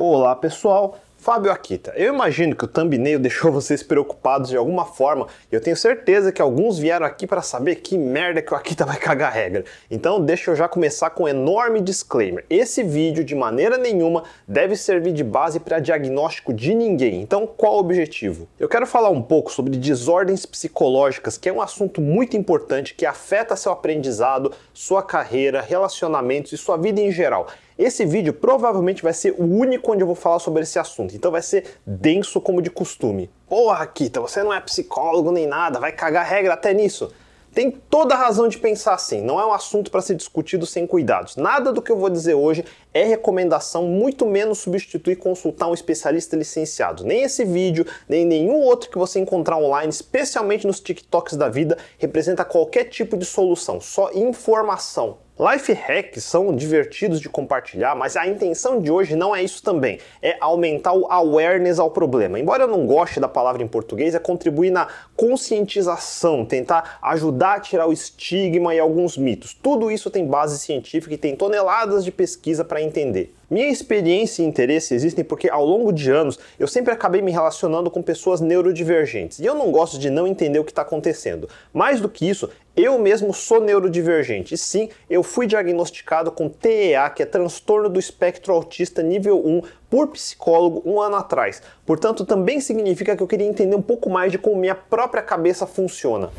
Olá pessoal, Fábio Akita. Eu imagino que o thumbnail deixou vocês preocupados de alguma forma e eu tenho certeza que alguns vieram aqui para saber que merda que o Akita vai cagar regra. Então deixa eu já começar com um enorme disclaimer. Esse vídeo de maneira nenhuma deve servir de base para diagnóstico de ninguém. Então qual o objetivo? Eu quero falar um pouco sobre desordens psicológicas, que é um assunto muito importante que afeta seu aprendizado, sua carreira, relacionamentos e sua vida em geral. Esse vídeo provavelmente vai ser o único onde eu vou falar sobre esse assunto, então vai ser denso como de costume. Porra, Kita, você não é psicólogo nem nada, vai cagar regra até nisso. Tem toda a razão de pensar assim, não é um assunto para ser discutido sem cuidados. Nada do que eu vou dizer hoje é recomendação, muito menos substituir consultar um especialista licenciado. Nem esse vídeo, nem nenhum outro que você encontrar online, especialmente nos TikToks da vida, representa qualquer tipo de solução, só informação. Life hacks são divertidos de compartilhar, mas a intenção de hoje não é isso também, é aumentar o awareness ao problema. Embora eu não goste da palavra em português, é contribuir na conscientização, tentar ajudar a tirar o estigma e alguns mitos. Tudo isso tem base científica e tem toneladas de pesquisa para entender. Minha experiência e interesse existem porque ao longo de anos eu sempre acabei me relacionando com pessoas neurodivergentes e eu não gosto de não entender o que está acontecendo. Mais do que isso, eu mesmo sou neurodivergente e sim, eu fui diagnosticado com TEA, que é transtorno do espectro autista nível 1, por psicólogo um ano atrás. Portanto, também significa que eu queria entender um pouco mais de como minha própria cabeça funciona.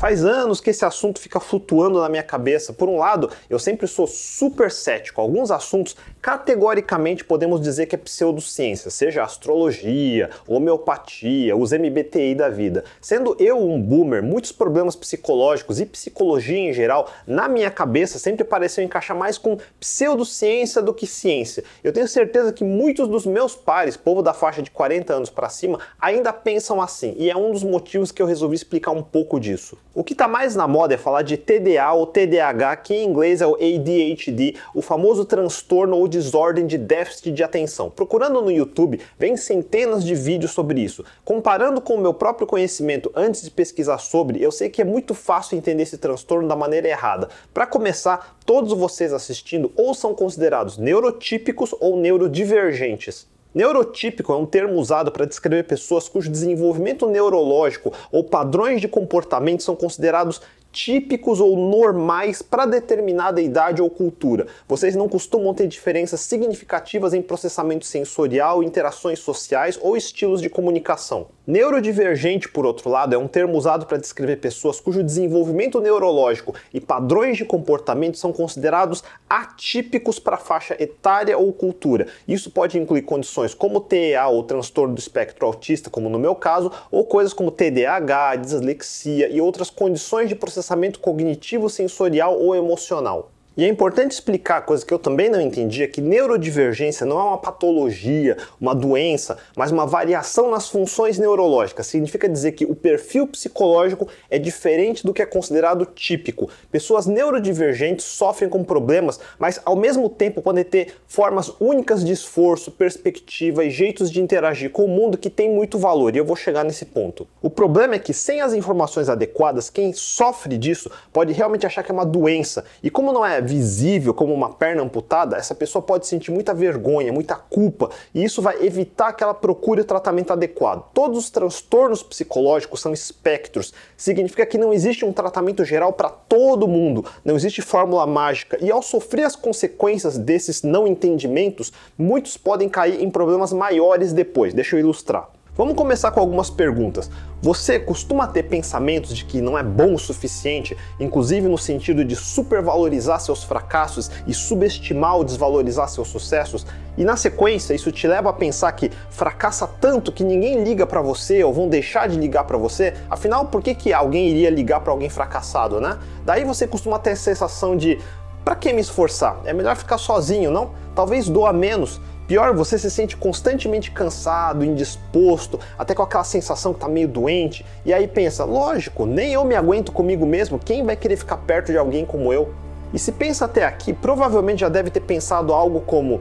Faz anos que esse assunto fica flutuando na minha cabeça. Por um lado, eu sempre sou super cético. Alguns assuntos, categoricamente, podemos dizer que é pseudociência, seja astrologia, homeopatia, os MBTI da vida. Sendo eu um boomer, muitos problemas psicológicos e psicologia em geral, na minha cabeça, sempre pareciam encaixar mais com pseudociência do que ciência. Eu tenho certeza que muitos dos meus pares, povo da faixa de 40 anos para cima, ainda pensam assim, e é um dos motivos que eu resolvi explicar um pouco disso. O que está mais na moda é falar de TDA ou TDAH, que em inglês é o ADHD, o famoso transtorno ou desordem de déficit de atenção. Procurando no YouTube, vem centenas de vídeos sobre isso. Comparando com o meu próprio conhecimento antes de pesquisar sobre, eu sei que é muito fácil entender esse transtorno da maneira errada. Para começar, todos vocês assistindo ou são considerados neurotípicos ou neurodivergentes. Neurotípico é um termo usado para descrever pessoas cujo desenvolvimento neurológico ou padrões de comportamento são considerados típicos ou normais para determinada idade ou cultura. Vocês não costumam ter diferenças significativas em processamento sensorial, interações sociais ou estilos de comunicação. Neurodivergente, por outro lado, é um termo usado para descrever pessoas cujo desenvolvimento neurológico e padrões de comportamento são considerados atípicos para faixa etária ou cultura. Isso pode incluir condições como TEA ou transtorno do espectro autista, como no meu caso, ou coisas como TDAH, dislexia e outras condições de processamento cognitivo, sensorial ou emocional. E é importante explicar coisa que eu também não entendia, que neurodivergência não é uma patologia, uma doença, mas uma variação nas funções neurológicas. Significa dizer que o perfil psicológico é diferente do que é considerado típico. Pessoas neurodivergentes sofrem com problemas, mas ao mesmo tempo podem ter formas únicas de esforço, perspectiva e jeitos de interagir com o mundo que tem muito valor, e eu vou chegar nesse ponto. O problema é que sem as informações adequadas, quem sofre disso pode realmente achar que é uma doença. E como não é visível como uma perna amputada, essa pessoa pode sentir muita vergonha, muita culpa, e isso vai evitar que ela procure o tratamento adequado. Todos os transtornos psicológicos são espectros, significa que não existe um tratamento geral para todo mundo, não existe fórmula mágica, e ao sofrer as consequências desses não entendimentos, muitos podem cair em problemas maiores depois. Deixa eu ilustrar. Vamos começar com algumas perguntas. Você costuma ter pensamentos de que não é bom o suficiente, inclusive no sentido de supervalorizar seus fracassos e subestimar ou desvalorizar seus sucessos? E na sequência, isso te leva a pensar que fracassa tanto que ninguém liga para você ou vão deixar de ligar para você? Afinal, por que, que alguém iria ligar para alguém fracassado, né? Daí você costuma ter a sensação de para que me esforçar? É melhor ficar sozinho, não? Talvez doa menos. Pior, você se sente constantemente cansado, indisposto, até com aquela sensação que tá meio doente, e aí pensa, lógico, nem eu me aguento comigo mesmo, quem vai querer ficar perto de alguém como eu? E se pensa até aqui, provavelmente já deve ter pensado algo como: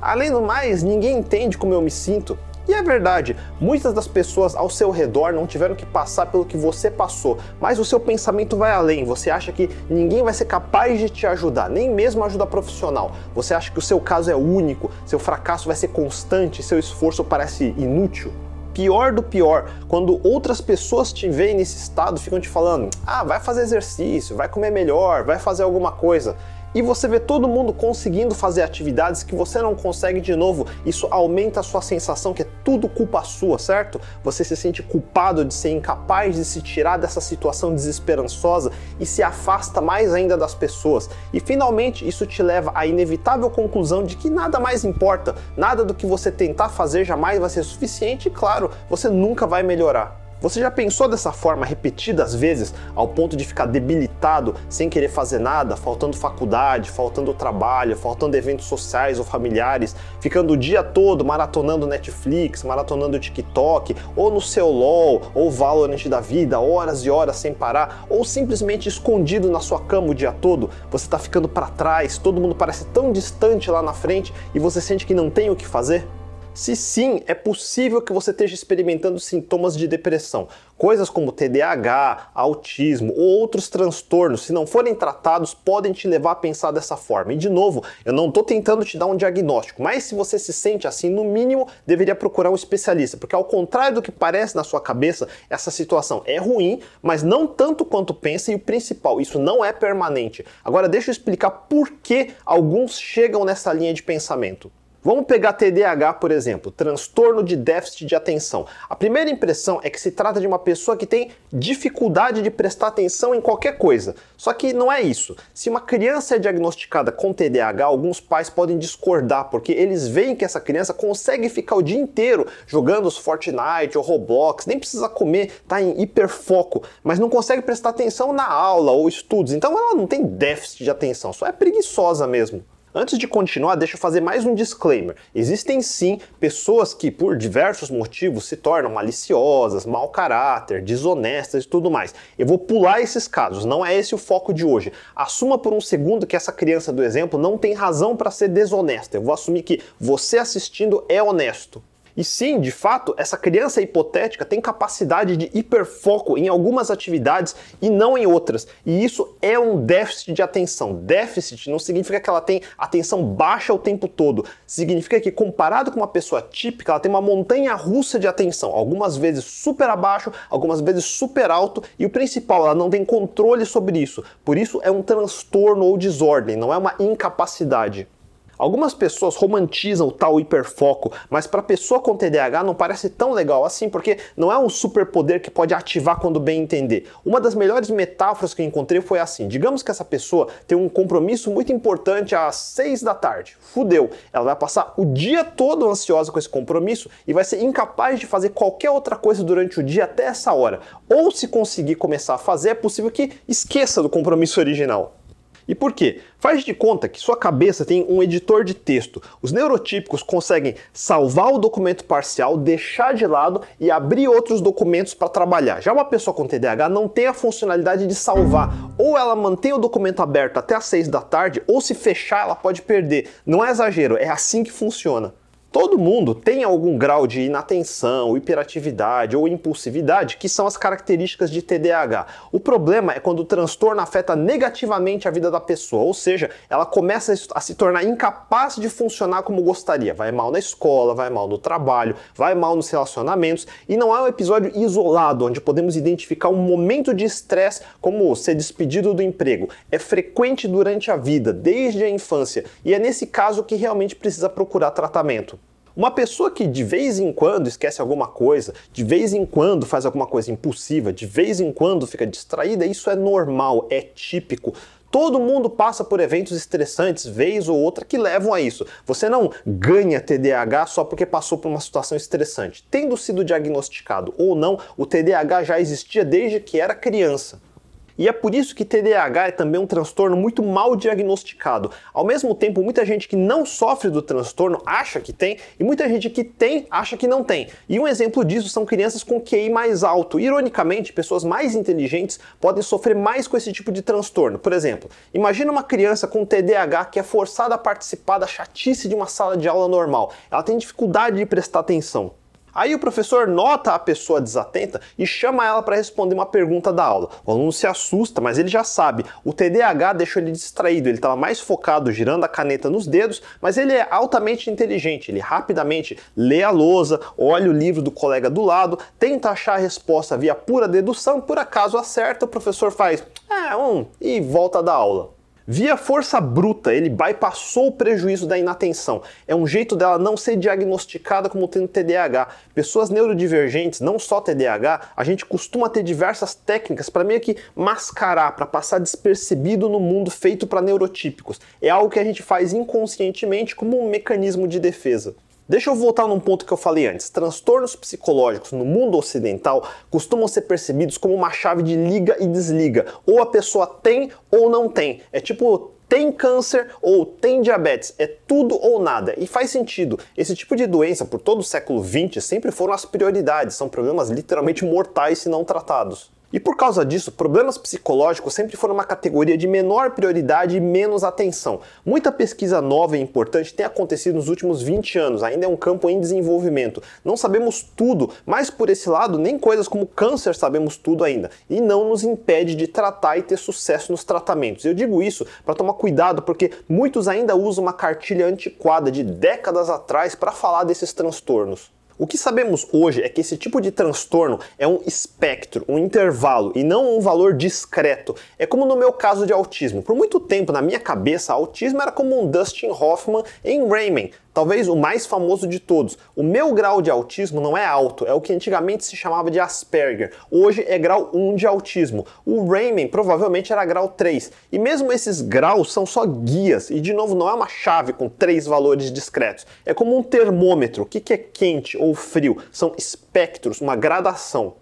além do mais, ninguém entende como eu me sinto. E é verdade, muitas das pessoas ao seu redor não tiveram que passar pelo que você passou, mas o seu pensamento vai além. Você acha que ninguém vai ser capaz de te ajudar, nem mesmo ajuda profissional. Você acha que o seu caso é único, seu fracasso vai ser constante, seu esforço parece inútil pior do pior, quando outras pessoas te veem nesse estado, ficam te falando: ah, vai fazer exercício, vai comer melhor, vai fazer alguma coisa e você vê todo mundo conseguindo fazer atividades que você não consegue de novo, isso aumenta a sua sensação que é tudo culpa sua, certo? Você se sente culpado de ser incapaz de se tirar dessa situação desesperançosa e se afasta mais ainda das pessoas. E finalmente isso te leva à inevitável conclusão de que nada mais importa, nada do que você tentar fazer jamais vai ser suficiente e, claro, você nunca vai melhorar. Você já pensou dessa forma repetidas vezes, ao ponto de ficar debilitado, sem querer fazer nada, faltando faculdade, faltando trabalho, faltando eventos sociais ou familiares, ficando o dia todo maratonando Netflix, maratonando TikTok, ou no seu LOL, ou Valorant da vida, horas e horas sem parar, ou simplesmente escondido na sua cama o dia todo? Você está ficando para trás, todo mundo parece tão distante lá na frente e você sente que não tem o que fazer? Se sim, é possível que você esteja experimentando sintomas de depressão. Coisas como TDAH, autismo ou outros transtornos, se não forem tratados, podem te levar a pensar dessa forma. E de novo, eu não estou tentando te dar um diagnóstico, mas se você se sente assim, no mínimo deveria procurar um especialista, porque ao contrário do que parece na sua cabeça, essa situação é ruim, mas não tanto quanto pensa, e o principal, isso não é permanente. Agora deixa eu explicar por que alguns chegam nessa linha de pensamento. Vamos pegar TDAH, por exemplo, transtorno de déficit de atenção. A primeira impressão é que se trata de uma pessoa que tem dificuldade de prestar atenção em qualquer coisa. Só que não é isso. Se uma criança é diagnosticada com TDAH, alguns pais podem discordar, porque eles veem que essa criança consegue ficar o dia inteiro jogando os Fortnite ou Roblox, nem precisa comer, tá em hiperfoco, mas não consegue prestar atenção na aula ou estudos. Então ela não tem déficit de atenção, só é preguiçosa mesmo. Antes de continuar, deixa eu fazer mais um disclaimer. Existem sim pessoas que, por diversos motivos, se tornam maliciosas, mau caráter, desonestas e tudo mais. Eu vou pular esses casos, não é esse o foco de hoje. Assuma por um segundo que essa criança do exemplo não tem razão para ser desonesta. Eu vou assumir que você assistindo é honesto. E sim, de fato, essa criança hipotética tem capacidade de hiperfoco em algumas atividades e não em outras. E isso é um déficit de atenção. Déficit não significa que ela tem atenção baixa o tempo todo. Significa que, comparado com uma pessoa típica, ela tem uma montanha russa de atenção. Algumas vezes super abaixo, algumas vezes super alto. E o principal, ela não tem controle sobre isso. Por isso, é um transtorno ou desordem, não é uma incapacidade. Algumas pessoas romantizam o tal hiperfoco, mas para pessoa com TDAH não parece tão legal assim, porque não é um superpoder que pode ativar quando bem entender. Uma das melhores metáforas que eu encontrei foi assim: digamos que essa pessoa tem um compromisso muito importante às 6 da tarde. Fudeu. Ela vai passar o dia todo ansiosa com esse compromisso e vai ser incapaz de fazer qualquer outra coisa durante o dia até essa hora. Ou se conseguir começar a fazer, é possível que esqueça do compromisso original. E por quê? Faz de conta que sua cabeça tem um editor de texto. Os neurotípicos conseguem salvar o documento parcial, deixar de lado e abrir outros documentos para trabalhar. Já uma pessoa com TDAH não tem a funcionalidade de salvar. Ou ela mantém o documento aberto até às 6 da tarde, ou se fechar, ela pode perder. Não é exagero, é assim que funciona. Todo mundo tem algum grau de inatenção, hiperatividade ou impulsividade, que são as características de TDAH. O problema é quando o transtorno afeta negativamente a vida da pessoa, ou seja, ela começa a se tornar incapaz de funcionar como gostaria. Vai mal na escola, vai mal no trabalho, vai mal nos relacionamentos, e não é um episódio isolado onde podemos identificar um momento de estresse como ser despedido do emprego. É frequente durante a vida, desde a infância, e é nesse caso que realmente precisa procurar tratamento. Uma pessoa que de vez em quando esquece alguma coisa, de vez em quando faz alguma coisa impulsiva, de vez em quando fica distraída, isso é normal, é típico. Todo mundo passa por eventos estressantes, vez ou outra, que levam a isso. Você não ganha TDAH só porque passou por uma situação estressante. Tendo sido diagnosticado ou não, o TDAH já existia desde que era criança. E é por isso que TDAH é também um transtorno muito mal diagnosticado. Ao mesmo tempo, muita gente que não sofre do transtorno acha que tem, e muita gente que tem acha que não tem. E um exemplo disso são crianças com QI mais alto. Ironicamente, pessoas mais inteligentes podem sofrer mais com esse tipo de transtorno. Por exemplo, imagina uma criança com TDAH que é forçada a participar da chatice de uma sala de aula normal. Ela tem dificuldade de prestar atenção. Aí o professor nota a pessoa desatenta e chama ela para responder uma pergunta da aula. O aluno se assusta, mas ele já sabe. O TDAH deixou ele distraído, ele estava mais focado girando a caneta nos dedos, mas ele é altamente inteligente. Ele rapidamente lê a lousa, olha o livro do colega do lado, tenta achar a resposta via pura dedução, por acaso acerta, o professor faz, é, um, e volta a dar aula. Via força bruta, ele bypassou o prejuízo da inatenção. É um jeito dela não ser diagnosticada como tendo TDAH. Pessoas neurodivergentes, não só TDAH, a gente costuma ter diversas técnicas para meio que mascarar, para passar despercebido no mundo feito para neurotípicos. É algo que a gente faz inconscientemente como um mecanismo de defesa. Deixa eu voltar num ponto que eu falei antes. Transtornos psicológicos no mundo ocidental costumam ser percebidos como uma chave de liga e desliga. Ou a pessoa tem ou não tem. É tipo tem câncer ou tem diabetes, é tudo ou nada. E faz sentido. Esse tipo de doença, por todo o século XX, sempre foram as prioridades, são problemas literalmente mortais se não tratados. E por causa disso, problemas psicológicos sempre foram uma categoria de menor prioridade e menos atenção. Muita pesquisa nova e importante tem acontecido nos últimos 20 anos, ainda é um campo em desenvolvimento. Não sabemos tudo, mas por esse lado, nem coisas como câncer sabemos tudo ainda. E não nos impede de tratar e ter sucesso nos tratamentos. Eu digo isso para tomar cuidado, porque muitos ainda usam uma cartilha antiquada de décadas atrás para falar desses transtornos. O que sabemos hoje é que esse tipo de transtorno é um espectro, um intervalo e não um valor discreto. É como no meu caso de autismo. Por muito tempo, na minha cabeça, autismo era como um Dustin Hoffman em Rayman, talvez o mais famoso de todos. O meu grau de autismo não é alto, é o que antigamente se chamava de Asperger. Hoje é grau 1 de autismo. O Rayman provavelmente era grau 3. E mesmo esses graus são só guias, e de novo não é uma chave com três valores discretos. É como um termômetro. O que é quente ou frio? São espectros, uma gradação.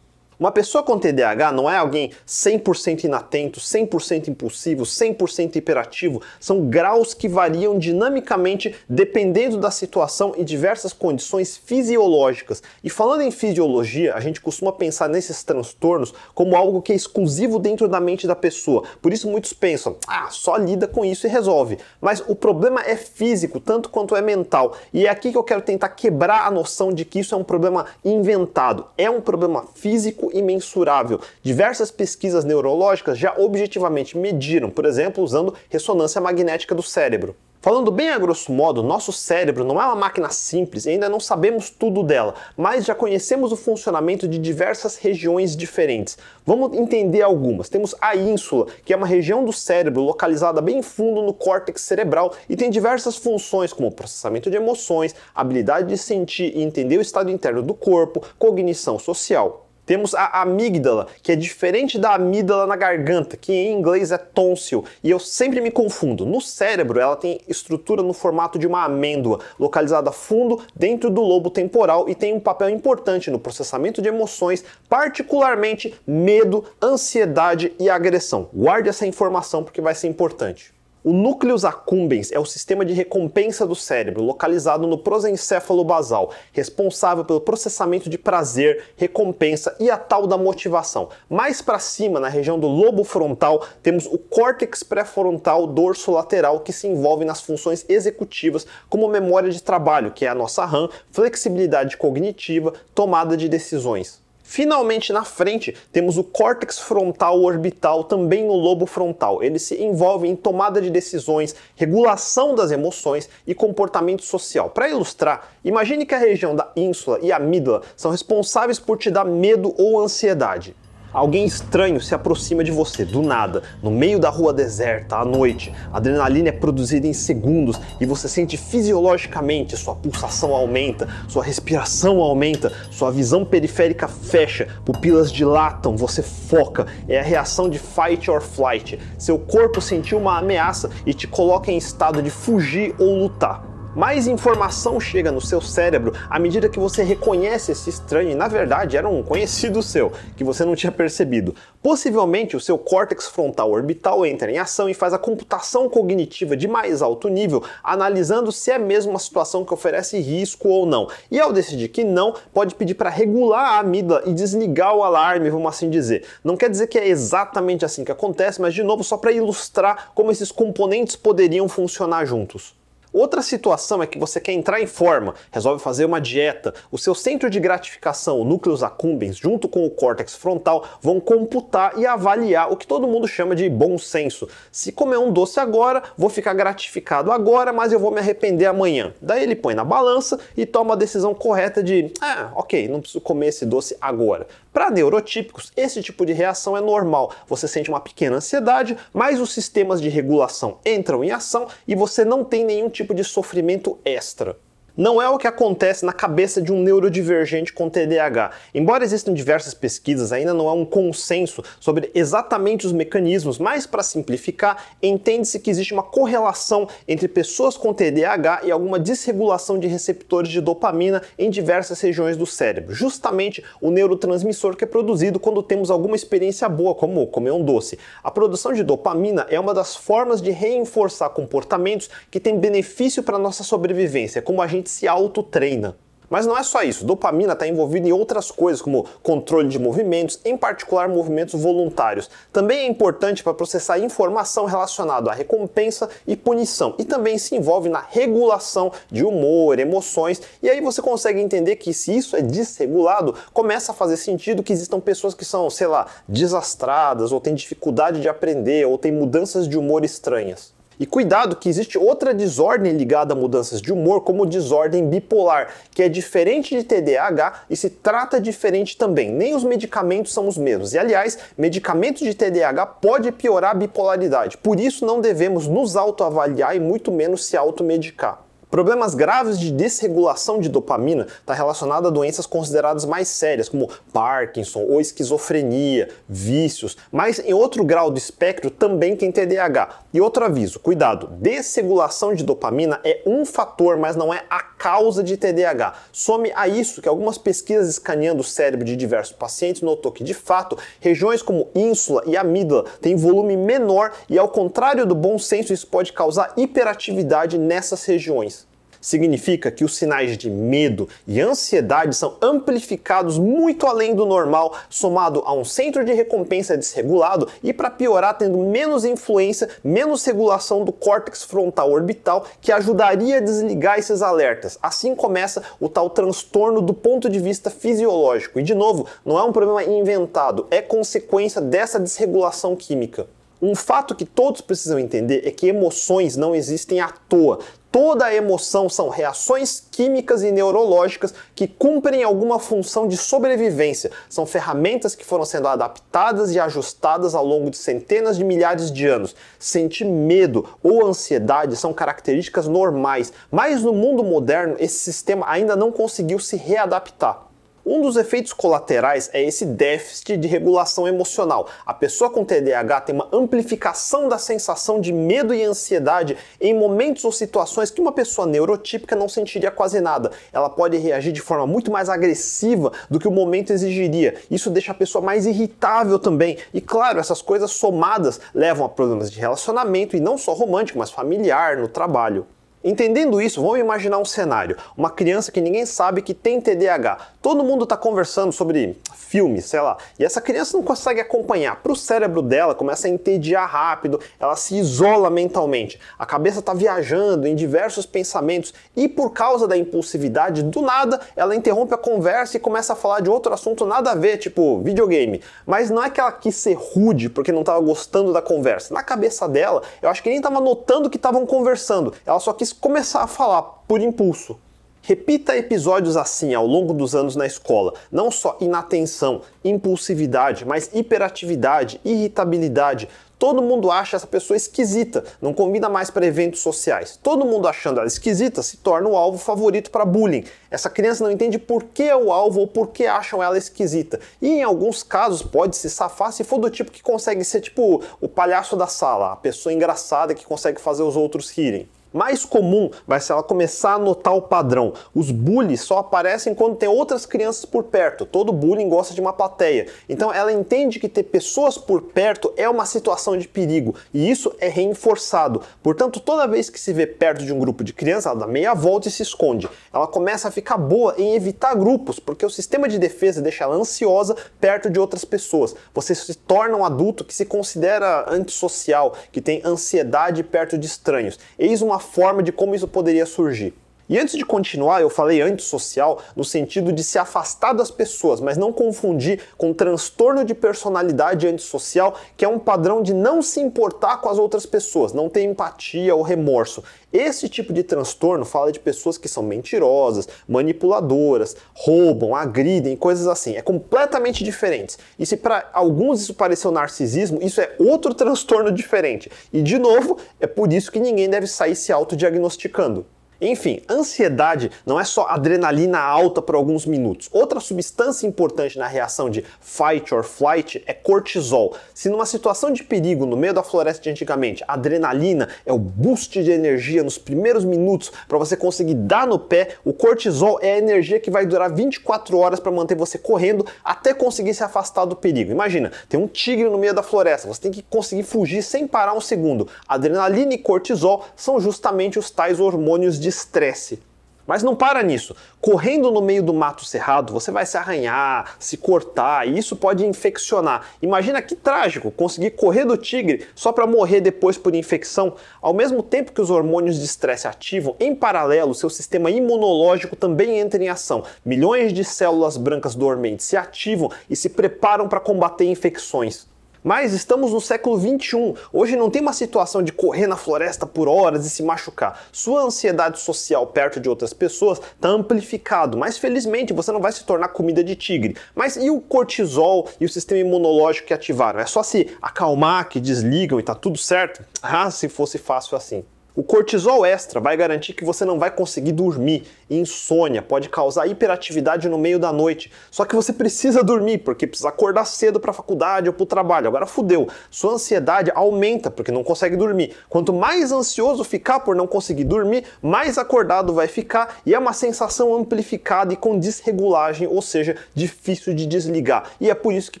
Uma pessoa com TDAH não é alguém 100% inatento, 100% impulsivo, 100% hiperativo. São graus que variam dinamicamente dependendo da situação e diversas condições fisiológicas. E falando em fisiologia, a gente costuma pensar nesses transtornos como algo que é exclusivo dentro da mente da pessoa. Por isso muitos pensam, ah, só lida com isso e resolve. Mas o problema é físico, tanto quanto é mental. E é aqui que eu quero tentar quebrar a noção de que isso é um problema inventado. É um problema físico imensurável. Diversas pesquisas neurológicas já objetivamente mediram, por exemplo, usando ressonância magnética do cérebro. Falando bem a grosso modo, nosso cérebro não é uma máquina simples e ainda não sabemos tudo dela, mas já conhecemos o funcionamento de diversas regiões diferentes. Vamos entender algumas. Temos a ínsula, que é uma região do cérebro localizada bem fundo no córtex cerebral e tem diversas funções como processamento de emoções, habilidade de sentir e entender o estado interno do corpo, cognição social. Temos a amígdala, que é diferente da amígdala na garganta, que em inglês é tonsil, e eu sempre me confundo. No cérebro, ela tem estrutura no formato de uma amêndoa, localizada fundo dentro do lobo temporal e tem um papel importante no processamento de emoções, particularmente medo, ansiedade e agressão. Guarde essa informação porque vai ser importante. O núcleus accumbens é o sistema de recompensa do cérebro, localizado no prosencéfalo basal, responsável pelo processamento de prazer, recompensa e a tal da motivação. Mais para cima, na região do lobo frontal, temos o córtex pré-frontal dorso-lateral, que se envolve nas funções executivas, como memória de trabalho, que é a nossa RAM, flexibilidade cognitiva, tomada de decisões. Finalmente, na frente, temos o córtex frontal orbital, também no lobo frontal. Ele se envolve em tomada de decisões, regulação das emoções e comportamento social. Para ilustrar, imagine que a região da ínsula e a amígdala são responsáveis por te dar medo ou ansiedade. Alguém estranho se aproxima de você do nada, no meio da rua deserta, à noite. A adrenalina é produzida em segundos e você sente fisiologicamente sua pulsação aumenta, sua respiração aumenta, sua visão periférica fecha, pupilas dilatam, você foca. É a reação de fight or flight. Seu corpo sentiu uma ameaça e te coloca em estado de fugir ou lutar mais informação chega no seu cérebro à medida que você reconhece esse estranho e na verdade era um conhecido seu que você não tinha percebido. Possivelmente o seu córtex frontal orbital entra em ação e faz a computação cognitiva de mais alto nível, analisando se é mesmo uma situação que oferece risco ou não. E ao decidir que não, pode pedir para regular a amígdala e desligar o alarme, vamos assim dizer. Não quer dizer que é exatamente assim que acontece, mas de novo só para ilustrar como esses componentes poderiam funcionar juntos. Outra situação é que você quer entrar em forma, resolve fazer uma dieta, o seu centro de gratificação, o núcleus accumbens, junto com o córtex frontal, vão computar e avaliar o que todo mundo chama de bom senso. Se comer um doce agora, vou ficar gratificado agora, mas eu vou me arrepender amanhã. Daí ele põe na balança e toma a decisão correta de, ah, ok, não preciso comer esse doce agora. Para neurotípicos, esse tipo de reação é normal. Você sente uma pequena ansiedade, mas os sistemas de regulação entram em ação e você não tem nenhum tipo de sofrimento extra. Não é o que acontece na cabeça de um neurodivergente com TDAH. Embora existam diversas pesquisas, ainda não há um consenso sobre exatamente os mecanismos, mas para simplificar, entende-se que existe uma correlação entre pessoas com TDAH e alguma desregulação de receptores de dopamina em diversas regiões do cérebro, justamente o neurotransmissor que é produzido quando temos alguma experiência boa, como comer um doce. A produção de dopamina é uma das formas de reforçar comportamentos que têm benefício para nossa sobrevivência, como a gente se autotreina. Mas não é só isso, dopamina está envolvida em outras coisas, como controle de movimentos, em particular movimentos voluntários. Também é importante para processar informação relacionada à recompensa e punição, e também se envolve na regulação de humor, emoções, e aí você consegue entender que se isso é desregulado, começa a fazer sentido que existam pessoas que são, sei lá, desastradas, ou têm dificuldade de aprender, ou têm mudanças de humor estranhas. E cuidado que existe outra desordem ligada a mudanças de humor, como desordem bipolar, que é diferente de TDAH e se trata diferente também. Nem os medicamentos são os mesmos. E aliás, medicamentos de TDAH pode piorar a bipolaridade. Por isso não devemos nos autoavaliar e muito menos se automedicar. Problemas graves de desregulação de dopamina está relacionado a doenças consideradas mais sérias, como Parkinson ou esquizofrenia, vícios, mas em outro grau do espectro também quem TDAH. E outro aviso, cuidado, desregulação de dopamina é um fator, mas não é a causa de TDAH. Some a isso que algumas pesquisas escaneando o cérebro de diversos pacientes notou que, de fato, regiões como ínsula e amígdala têm volume menor e, ao contrário do bom senso, isso pode causar hiperatividade nessas regiões significa que os sinais de medo e ansiedade são amplificados muito além do normal, somado a um centro de recompensa desregulado e, para piorar, tendo menos influência, menos regulação do córtex frontal orbital que ajudaria a desligar esses alertas. Assim começa o tal transtorno do ponto de vista fisiológico. E, de novo, não é um problema inventado, é consequência dessa desregulação química. Um fato que todos precisam entender é que emoções não existem à toa. Toda emoção são reações químicas e neurológicas que cumprem alguma função de sobrevivência. São ferramentas que foram sendo adaptadas e ajustadas ao longo de centenas de milhares de anos. Sentir medo ou ansiedade são características normais, mas no mundo moderno esse sistema ainda não conseguiu se readaptar. Um dos efeitos colaterais é esse déficit de regulação emocional. A pessoa com TDAH tem uma amplificação da sensação de medo e ansiedade em momentos ou situações que uma pessoa neurotípica não sentiria quase nada. Ela pode reagir de forma muito mais agressiva do que o momento exigiria. Isso deixa a pessoa mais irritável também. E claro, essas coisas somadas levam a problemas de relacionamento e não só romântico, mas familiar, no trabalho. Entendendo isso, vamos imaginar um cenário: uma criança que ninguém sabe que tem TDAH. Todo mundo está conversando sobre filmes, sei lá, e essa criança não consegue acompanhar. Para o cérebro dela, começa a entediar rápido, ela se isola mentalmente. A cabeça está viajando em diversos pensamentos e por causa da impulsividade, do nada, ela interrompe a conversa e começa a falar de outro assunto nada a ver, tipo videogame. Mas não é que ela quis ser rude porque não estava gostando da conversa. Na cabeça dela, eu acho que nem estava notando que estavam conversando. Ela só quis começar a falar por impulso. Repita episódios assim ao longo dos anos na escola, não só inatenção, impulsividade, mas hiperatividade, irritabilidade. Todo mundo acha essa pessoa esquisita, não combina mais para eventos sociais. Todo mundo achando ela esquisita se torna o alvo favorito para bullying. Essa criança não entende por que é o alvo ou por que acham ela esquisita. E em alguns casos pode se safar se for do tipo que consegue ser tipo o palhaço da sala, a pessoa engraçada que consegue fazer os outros rirem mais comum vai ser ela começar a notar o padrão. Os bullies só aparecem quando tem outras crianças por perto. Todo bullying gosta de uma plateia. Então ela entende que ter pessoas por perto é uma situação de perigo e isso é reforçado. Portanto, toda vez que se vê perto de um grupo de crianças, ela dá meia volta e se esconde. Ela começa a ficar boa em evitar grupos, porque o sistema de defesa deixa ela ansiosa perto de outras pessoas. Você se torna um adulto que se considera antissocial, que tem ansiedade perto de estranhos. Eis uma forma de como isso poderia surgir. E antes de continuar, eu falei antissocial no sentido de se afastar das pessoas, mas não confundir com transtorno de personalidade antissocial, que é um padrão de não se importar com as outras pessoas, não ter empatia ou remorso. Esse tipo de transtorno fala de pessoas que são mentirosas, manipuladoras, roubam, agridem, coisas assim. É completamente diferente. E se para alguns isso pareceu narcisismo, isso é outro transtorno diferente. E de novo, é por isso que ninguém deve sair se autodiagnosticando. Enfim, ansiedade não é só adrenalina alta por alguns minutos. Outra substância importante na reação de fight or flight é cortisol. Se numa situação de perigo no meio da floresta de antigamente, adrenalina é o boost de energia nos primeiros minutos para você conseguir dar no pé, o cortisol é a energia que vai durar 24 horas para manter você correndo até conseguir se afastar do perigo. Imagina, tem um tigre no meio da floresta, você tem que conseguir fugir sem parar um segundo. Adrenalina e cortisol são justamente os tais hormônios de estresse. Mas não para nisso. Correndo no meio do mato cerrado, você vai se arranhar, se cortar, e isso pode infeccionar. Imagina que trágico conseguir correr do tigre só para morrer depois por infecção. Ao mesmo tempo que os hormônios de estresse ativam, em paralelo, seu sistema imunológico também entra em ação. Milhões de células brancas dormentes se ativam e se preparam para combater infecções. Mas estamos no século 21. Hoje não tem uma situação de correr na floresta por horas e se machucar. Sua ansiedade social perto de outras pessoas está amplificado, mas felizmente você não vai se tornar comida de tigre. Mas e o cortisol e o sistema imunológico que ativaram? É só se acalmar que desligam e tá tudo certo? Ah, se fosse fácil assim. O cortisol extra vai garantir que você não vai conseguir dormir. Insônia pode causar hiperatividade no meio da noite. Só que você precisa dormir porque precisa acordar cedo para a faculdade ou para o trabalho. Agora fudeu. Sua ansiedade aumenta porque não consegue dormir. Quanto mais ansioso ficar por não conseguir dormir, mais acordado vai ficar e é uma sensação amplificada e com desregulagem, ou seja, difícil de desligar. E é por isso que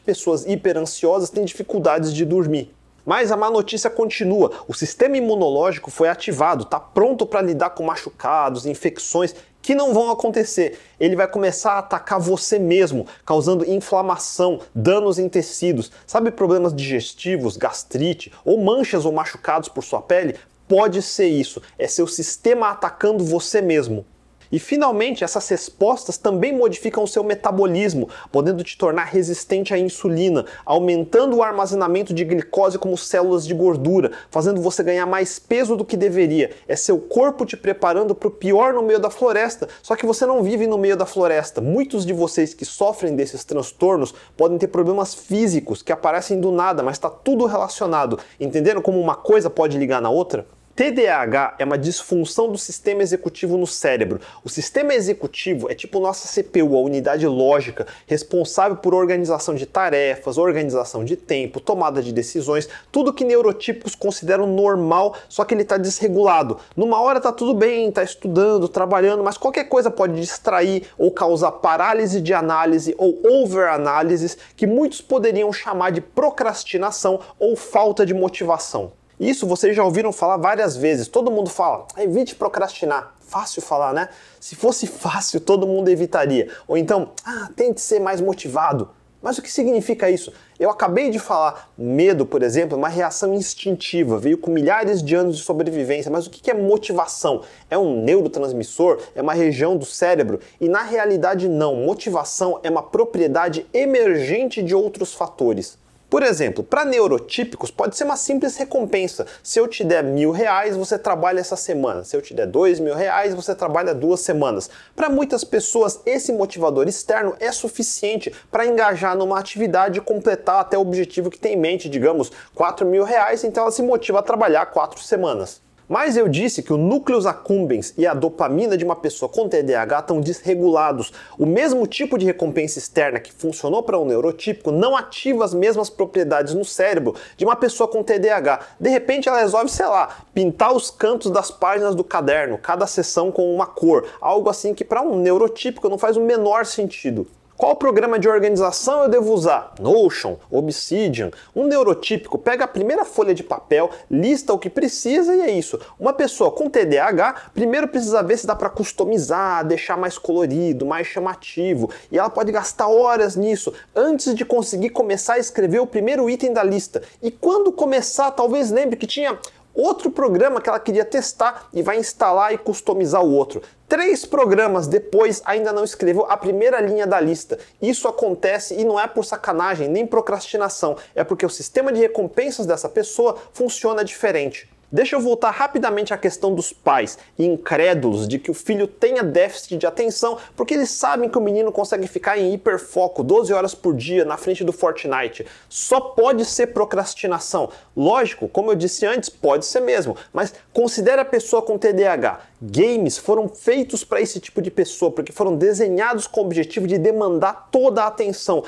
pessoas hiperansiosas têm dificuldades de dormir. Mas a má notícia continua. O sistema imunológico foi ativado, está pronto para lidar com machucados, infecções que não vão acontecer. Ele vai começar a atacar você mesmo, causando inflamação, danos em tecidos. Sabe problemas digestivos, gastrite ou manchas ou machucados por sua pele? Pode ser isso. É seu sistema atacando você mesmo. E finalmente, essas respostas também modificam o seu metabolismo, podendo te tornar resistente à insulina, aumentando o armazenamento de glicose como células de gordura, fazendo você ganhar mais peso do que deveria. É seu corpo te preparando para o pior no meio da floresta, só que você não vive no meio da floresta. Muitos de vocês que sofrem desses transtornos podem ter problemas físicos que aparecem do nada, mas está tudo relacionado. Entenderam como uma coisa pode ligar na outra? TDAH é uma disfunção do sistema executivo no cérebro. O sistema executivo é tipo nossa CPU, a unidade lógica, responsável por organização de tarefas, organização de tempo, tomada de decisões, tudo que neurotípicos consideram normal, só que ele está desregulado. Numa hora está tudo bem, está estudando, trabalhando, mas qualquer coisa pode distrair ou causar parálise de análise ou overanálise, que muitos poderiam chamar de procrastinação ou falta de motivação. Isso vocês já ouviram falar várias vezes. Todo mundo fala, evite procrastinar. Fácil falar, né? Se fosse fácil, todo mundo evitaria. Ou então, ah, tente ser mais motivado. Mas o que significa isso? Eu acabei de falar, medo, por exemplo, é uma reação instintiva, veio com milhares de anos de sobrevivência. Mas o que é motivação? É um neurotransmissor? É uma região do cérebro? E na realidade, não. Motivação é uma propriedade emergente de outros fatores. Por exemplo, para neurotípicos pode ser uma simples recompensa. Se eu te der mil reais, você trabalha essa semana. Se eu te der dois mil reais, você trabalha duas semanas. Para muitas pessoas, esse motivador externo é suficiente para engajar numa atividade e completar até o objetivo que tem em mente, digamos, quatro mil reais, então ela se motiva a trabalhar quatro semanas. Mas eu disse que o núcleos accumbens e a dopamina de uma pessoa com TDAH estão desregulados. O mesmo tipo de recompensa externa que funcionou para um neurotípico não ativa as mesmas propriedades no cérebro de uma pessoa com TDAH. De repente ela resolve, sei lá, pintar os cantos das páginas do caderno, cada sessão com uma cor, algo assim que para um neurotípico não faz o menor sentido. Qual programa de organização eu devo usar? Notion, Obsidian. Um neurotípico pega a primeira folha de papel, lista o que precisa e é isso. Uma pessoa com TDAH primeiro precisa ver se dá para customizar, deixar mais colorido, mais chamativo, e ela pode gastar horas nisso antes de conseguir começar a escrever o primeiro item da lista. E quando começar, talvez lembre que tinha outro programa que ela queria testar e vai instalar e customizar o outro. Três programas depois ainda não escreveu a primeira linha da lista. Isso acontece e não é por sacanagem nem procrastinação, é porque o sistema de recompensas dessa pessoa funciona diferente. Deixa eu voltar rapidamente à questão dos pais, incrédulos de que o filho tenha déficit de atenção, porque eles sabem que o menino consegue ficar em hiperfoco 12 horas por dia na frente do Fortnite. Só pode ser procrastinação. Lógico, como eu disse antes, pode ser mesmo, mas considere a pessoa com TDAH. Games foram feitos para esse tipo de pessoa, porque foram desenhados com o objetivo de demandar toda a atenção.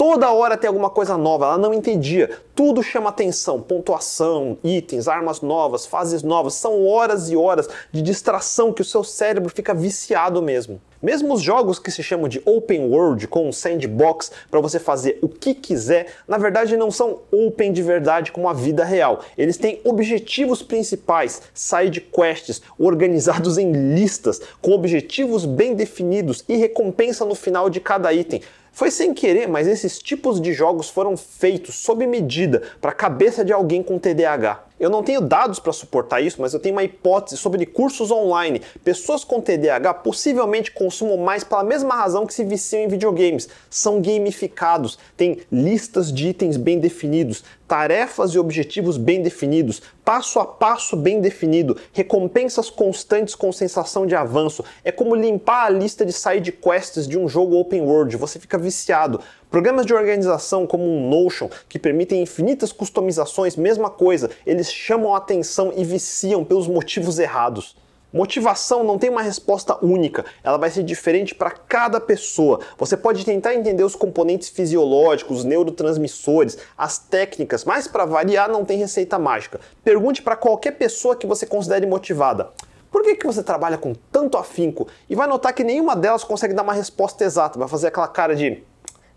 Toda hora tem alguma coisa nova, ela não entendia. Tudo chama atenção, pontuação, itens, armas novas, fases novas. São horas e horas de distração que o seu cérebro fica viciado mesmo. Mesmo os jogos que se chamam de open world, com um sandbox para você fazer o que quiser, na verdade não são open de verdade como a vida real. Eles têm objetivos principais, side quests, organizados em listas, com objetivos bem definidos e recompensa no final de cada item. Foi sem querer, mas esses tipos de jogos foram feitos sob medida para a cabeça de alguém com TDAH. Eu não tenho dados para suportar isso, mas eu tenho uma hipótese sobre cursos online. Pessoas com TDAH possivelmente consumam mais pela mesma razão que se viciam em videogames. São gamificados, têm listas de itens bem definidos, tarefas e objetivos bem definidos, passo a passo bem definido, recompensas constantes com sensação de avanço. É como limpar a lista de side quests de um jogo open world. Você fica viciado. Programas de organização como um Notion, que permitem infinitas customizações, mesma coisa, eles chamam a atenção e viciam pelos motivos errados. Motivação não tem uma resposta única, ela vai ser diferente para cada pessoa. Você pode tentar entender os componentes fisiológicos, os neurotransmissores, as técnicas, mas para variar não tem receita mágica. Pergunte para qualquer pessoa que você considere motivada. Por que, que você trabalha com tanto afinco? E vai notar que nenhuma delas consegue dar uma resposta exata, vai fazer aquela cara de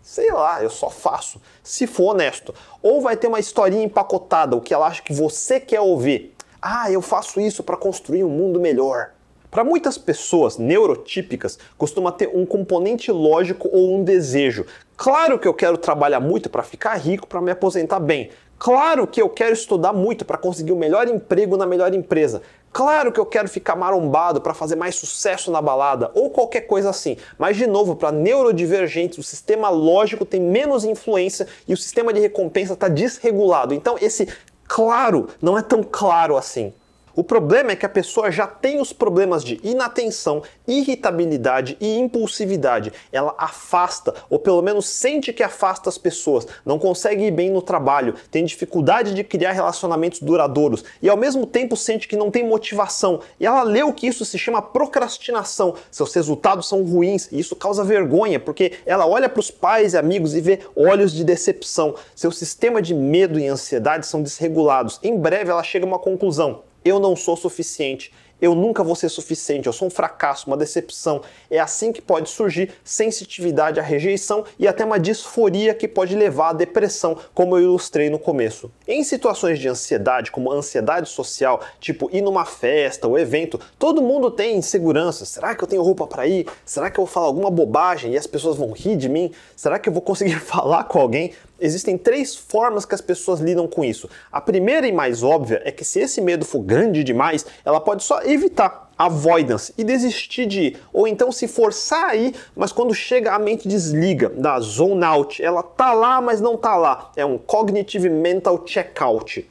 Sei lá, eu só faço, se for honesto. Ou vai ter uma historinha empacotada, o que ela acha que você quer ouvir. Ah, eu faço isso para construir um mundo melhor. Para muitas pessoas neurotípicas, costuma ter um componente lógico ou um desejo. Claro que eu quero trabalhar muito para ficar rico, para me aposentar bem. Claro que eu quero estudar muito para conseguir o melhor emprego na melhor empresa. Claro que eu quero ficar marombado para fazer mais sucesso na balada ou qualquer coisa assim, mas de novo, para neurodivergentes, o sistema lógico tem menos influência e o sistema de recompensa está desregulado. Então, esse claro não é tão claro assim. O problema é que a pessoa já tem os problemas de inatenção, irritabilidade e impulsividade. Ela afasta, ou pelo menos sente que afasta as pessoas, não consegue ir bem no trabalho, tem dificuldade de criar relacionamentos duradouros e ao mesmo tempo sente que não tem motivação. E ela leu que isso se chama procrastinação. Seus resultados são ruins e isso causa vergonha, porque ela olha para os pais e amigos e vê olhos de decepção. Seu sistema de medo e ansiedade são desregulados. Em breve ela chega a uma conclusão eu não sou suficiente, eu nunca vou ser suficiente, eu sou um fracasso, uma decepção. É assim que pode surgir sensitividade à rejeição e até uma disforia que pode levar à depressão, como eu ilustrei no começo. Em situações de ansiedade, como ansiedade social, tipo ir numa festa ou evento, todo mundo tem insegurança. Será que eu tenho roupa para ir? Será que eu vou falar alguma bobagem e as pessoas vão rir de mim? Será que eu vou conseguir falar com alguém? Existem três formas que as pessoas lidam com isso. A primeira e mais óbvia é que se esse medo for grande demais, ela pode só evitar avoidance e desistir de ir, ou então se forçar a ir, mas quando chega a mente desliga, da zone out, ela tá lá, mas não tá lá. É um cognitive mental checkout.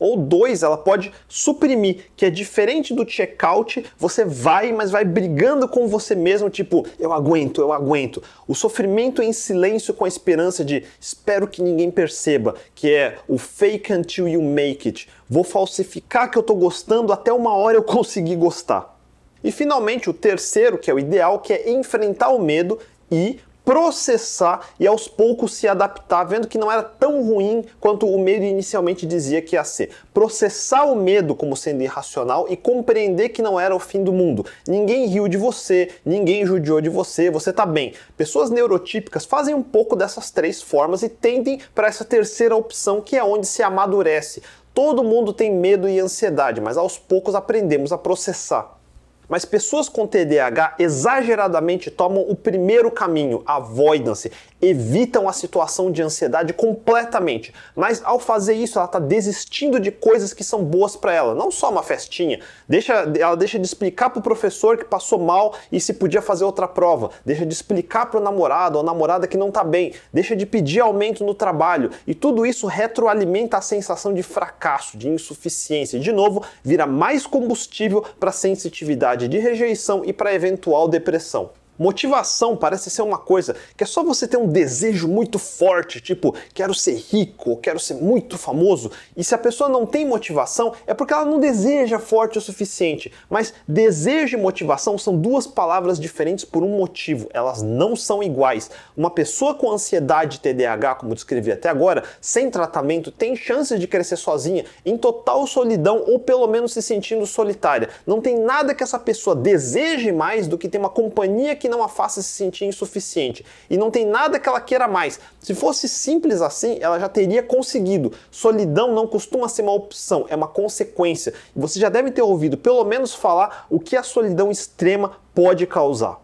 Ou dois, ela pode suprimir, que é diferente do checkout, você vai, mas vai brigando com você mesmo, tipo, eu aguento, eu aguento. O sofrimento em silêncio com a esperança de espero que ninguém perceba, que é o fake until you make it. Vou falsificar que eu tô gostando até uma hora eu conseguir gostar. E finalmente o terceiro, que é o ideal, que é enfrentar o medo e processar e aos poucos se adaptar, vendo que não era tão ruim quanto o medo inicialmente dizia que ia ser. Processar o medo como sendo irracional e compreender que não era o fim do mundo. Ninguém riu de você, ninguém judiou de você, você tá bem. Pessoas neurotípicas fazem um pouco dessas três formas e tendem para essa terceira opção, que é onde se amadurece. Todo mundo tem medo e ansiedade, mas aos poucos aprendemos a processar. Mas pessoas com TDAH exageradamente tomam o primeiro caminho, avoidance, evitam a situação de ansiedade completamente. Mas ao fazer isso, ela está desistindo de coisas que são boas para ela, não só uma festinha. Deixa, ela deixa de explicar para o professor que passou mal e se podia fazer outra prova. Deixa de explicar para o namorado ou namorada que não está bem. Deixa de pedir aumento no trabalho. E tudo isso retroalimenta a sensação de fracasso, de insuficiência. De novo, vira mais combustível para a sensitividade de rejeição e para eventual depressão. Motivação parece ser uma coisa que é só você ter um desejo muito forte, tipo, quero ser rico, quero ser muito famoso. E se a pessoa não tem motivação, é porque ela não deseja forte o suficiente. Mas desejo e motivação são duas palavras diferentes por um motivo, elas não são iguais. Uma pessoa com ansiedade TDAH, como descrevi até agora, sem tratamento, tem chances de crescer sozinha, em total solidão ou pelo menos se sentindo solitária. Não tem nada que essa pessoa deseje mais do que ter uma companhia que que não a faça se sentir insuficiente. E não tem nada que ela queira mais. Se fosse simples assim, ela já teria conseguido. Solidão não costuma ser uma opção, é uma consequência. Você já deve ter ouvido pelo menos falar o que a solidão extrema pode causar.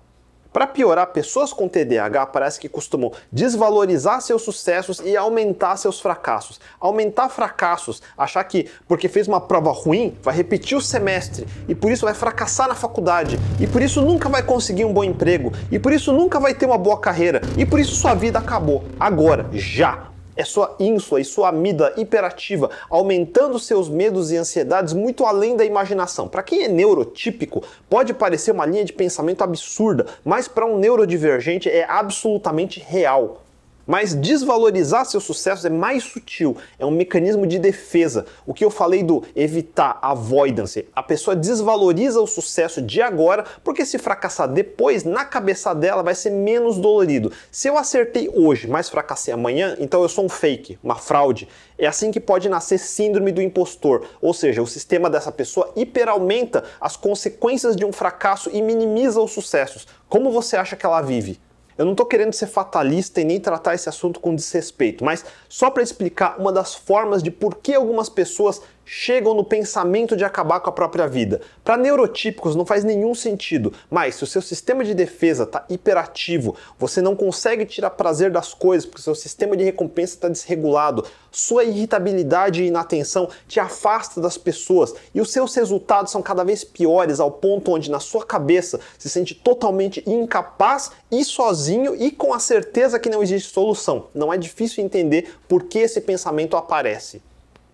Para piorar, pessoas com TDAH parece que costumam desvalorizar seus sucessos e aumentar seus fracassos. Aumentar fracassos, achar que porque fez uma prova ruim, vai repetir o semestre e por isso vai fracassar na faculdade e por isso nunca vai conseguir um bom emprego e por isso nunca vai ter uma boa carreira e por isso sua vida acabou. Agora, já é sua ínsula e sua amígdala hiperativa, aumentando seus medos e ansiedades muito além da imaginação. Para quem é neurotípico, pode parecer uma linha de pensamento absurda, mas para um neurodivergente é absolutamente real. Mas desvalorizar seu sucesso é mais sutil, é um mecanismo de defesa. O que eu falei do evitar, avoidance. A pessoa desvaloriza o sucesso de agora, porque se fracassar depois, na cabeça dela vai ser menos dolorido. Se eu acertei hoje, mas fracassei amanhã, então eu sou um fake, uma fraude. É assim que pode nascer síndrome do impostor, ou seja, o sistema dessa pessoa hiperaumenta as consequências de um fracasso e minimiza os sucessos. Como você acha que ela vive? Eu não estou querendo ser fatalista e nem tratar esse assunto com desrespeito, mas só para explicar uma das formas de por que algumas pessoas chegam no pensamento de acabar com a própria vida. Para neurotípicos não faz nenhum sentido, mas se o seu sistema de defesa está hiperativo, você não consegue tirar prazer das coisas porque seu sistema de recompensa está desregulado, sua irritabilidade e inatenção te afasta das pessoas e os seus resultados são cada vez piores ao ponto onde na sua cabeça se sente totalmente incapaz e sozinho e com a certeza que não existe solução. Não é difícil entender por que esse pensamento aparece.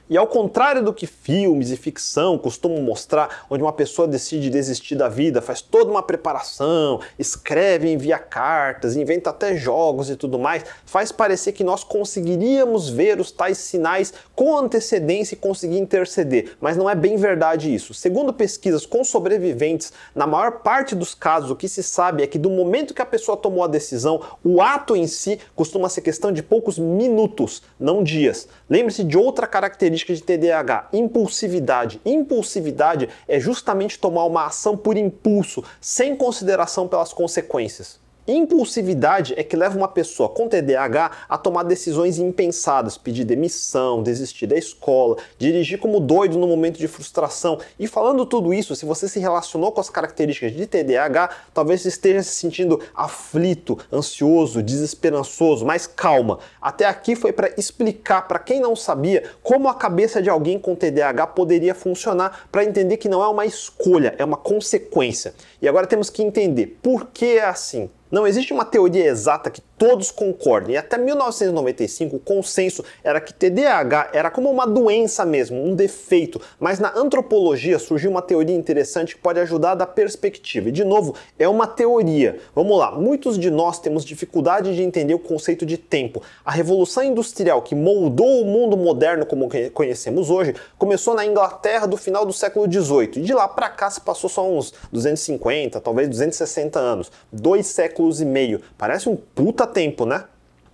E ao contrário do que filmes e ficção costumam mostrar, onde uma pessoa decide desistir da vida, faz toda uma preparação, escreve, envia cartas, inventa até jogos e tudo mais, faz parecer que nós conseguiríamos ver os tais sinais com antecedência e conseguir interceder. Mas não é bem verdade isso. Segundo pesquisas com sobreviventes, na maior parte dos casos, o que se sabe é que do momento que a pessoa tomou a decisão, o ato em si costuma ser questão de poucos minutos, não dias. Lembre-se de outra característica característica de TDAH, impulsividade. Impulsividade é justamente tomar uma ação por impulso, sem consideração pelas consequências. Impulsividade é que leva uma pessoa com TDAH a tomar decisões impensadas, pedir demissão, desistir da escola, dirigir como doido no momento de frustração. E falando tudo isso, se você se relacionou com as características de TDAH, talvez esteja se sentindo aflito, ansioso, desesperançoso, mas calma. Até aqui foi para explicar para quem não sabia como a cabeça de alguém com TDAH poderia funcionar para entender que não é uma escolha, é uma consequência. E agora temos que entender por que é assim. Não existe uma teoria exata que todos concordem. E até 1995 o consenso era que TDAH era como uma doença mesmo, um defeito. Mas na antropologia surgiu uma teoria interessante que pode ajudar a dar perspectiva. E de novo, é uma teoria. Vamos lá, muitos de nós temos dificuldade de entender o conceito de tempo. A revolução industrial que moldou o mundo moderno como conhecemos hoje começou na Inglaterra do final do século 18. E de lá para cá se passou só uns 250, talvez 260 anos. Dois séculos e meio. Parece um puta tempo, né?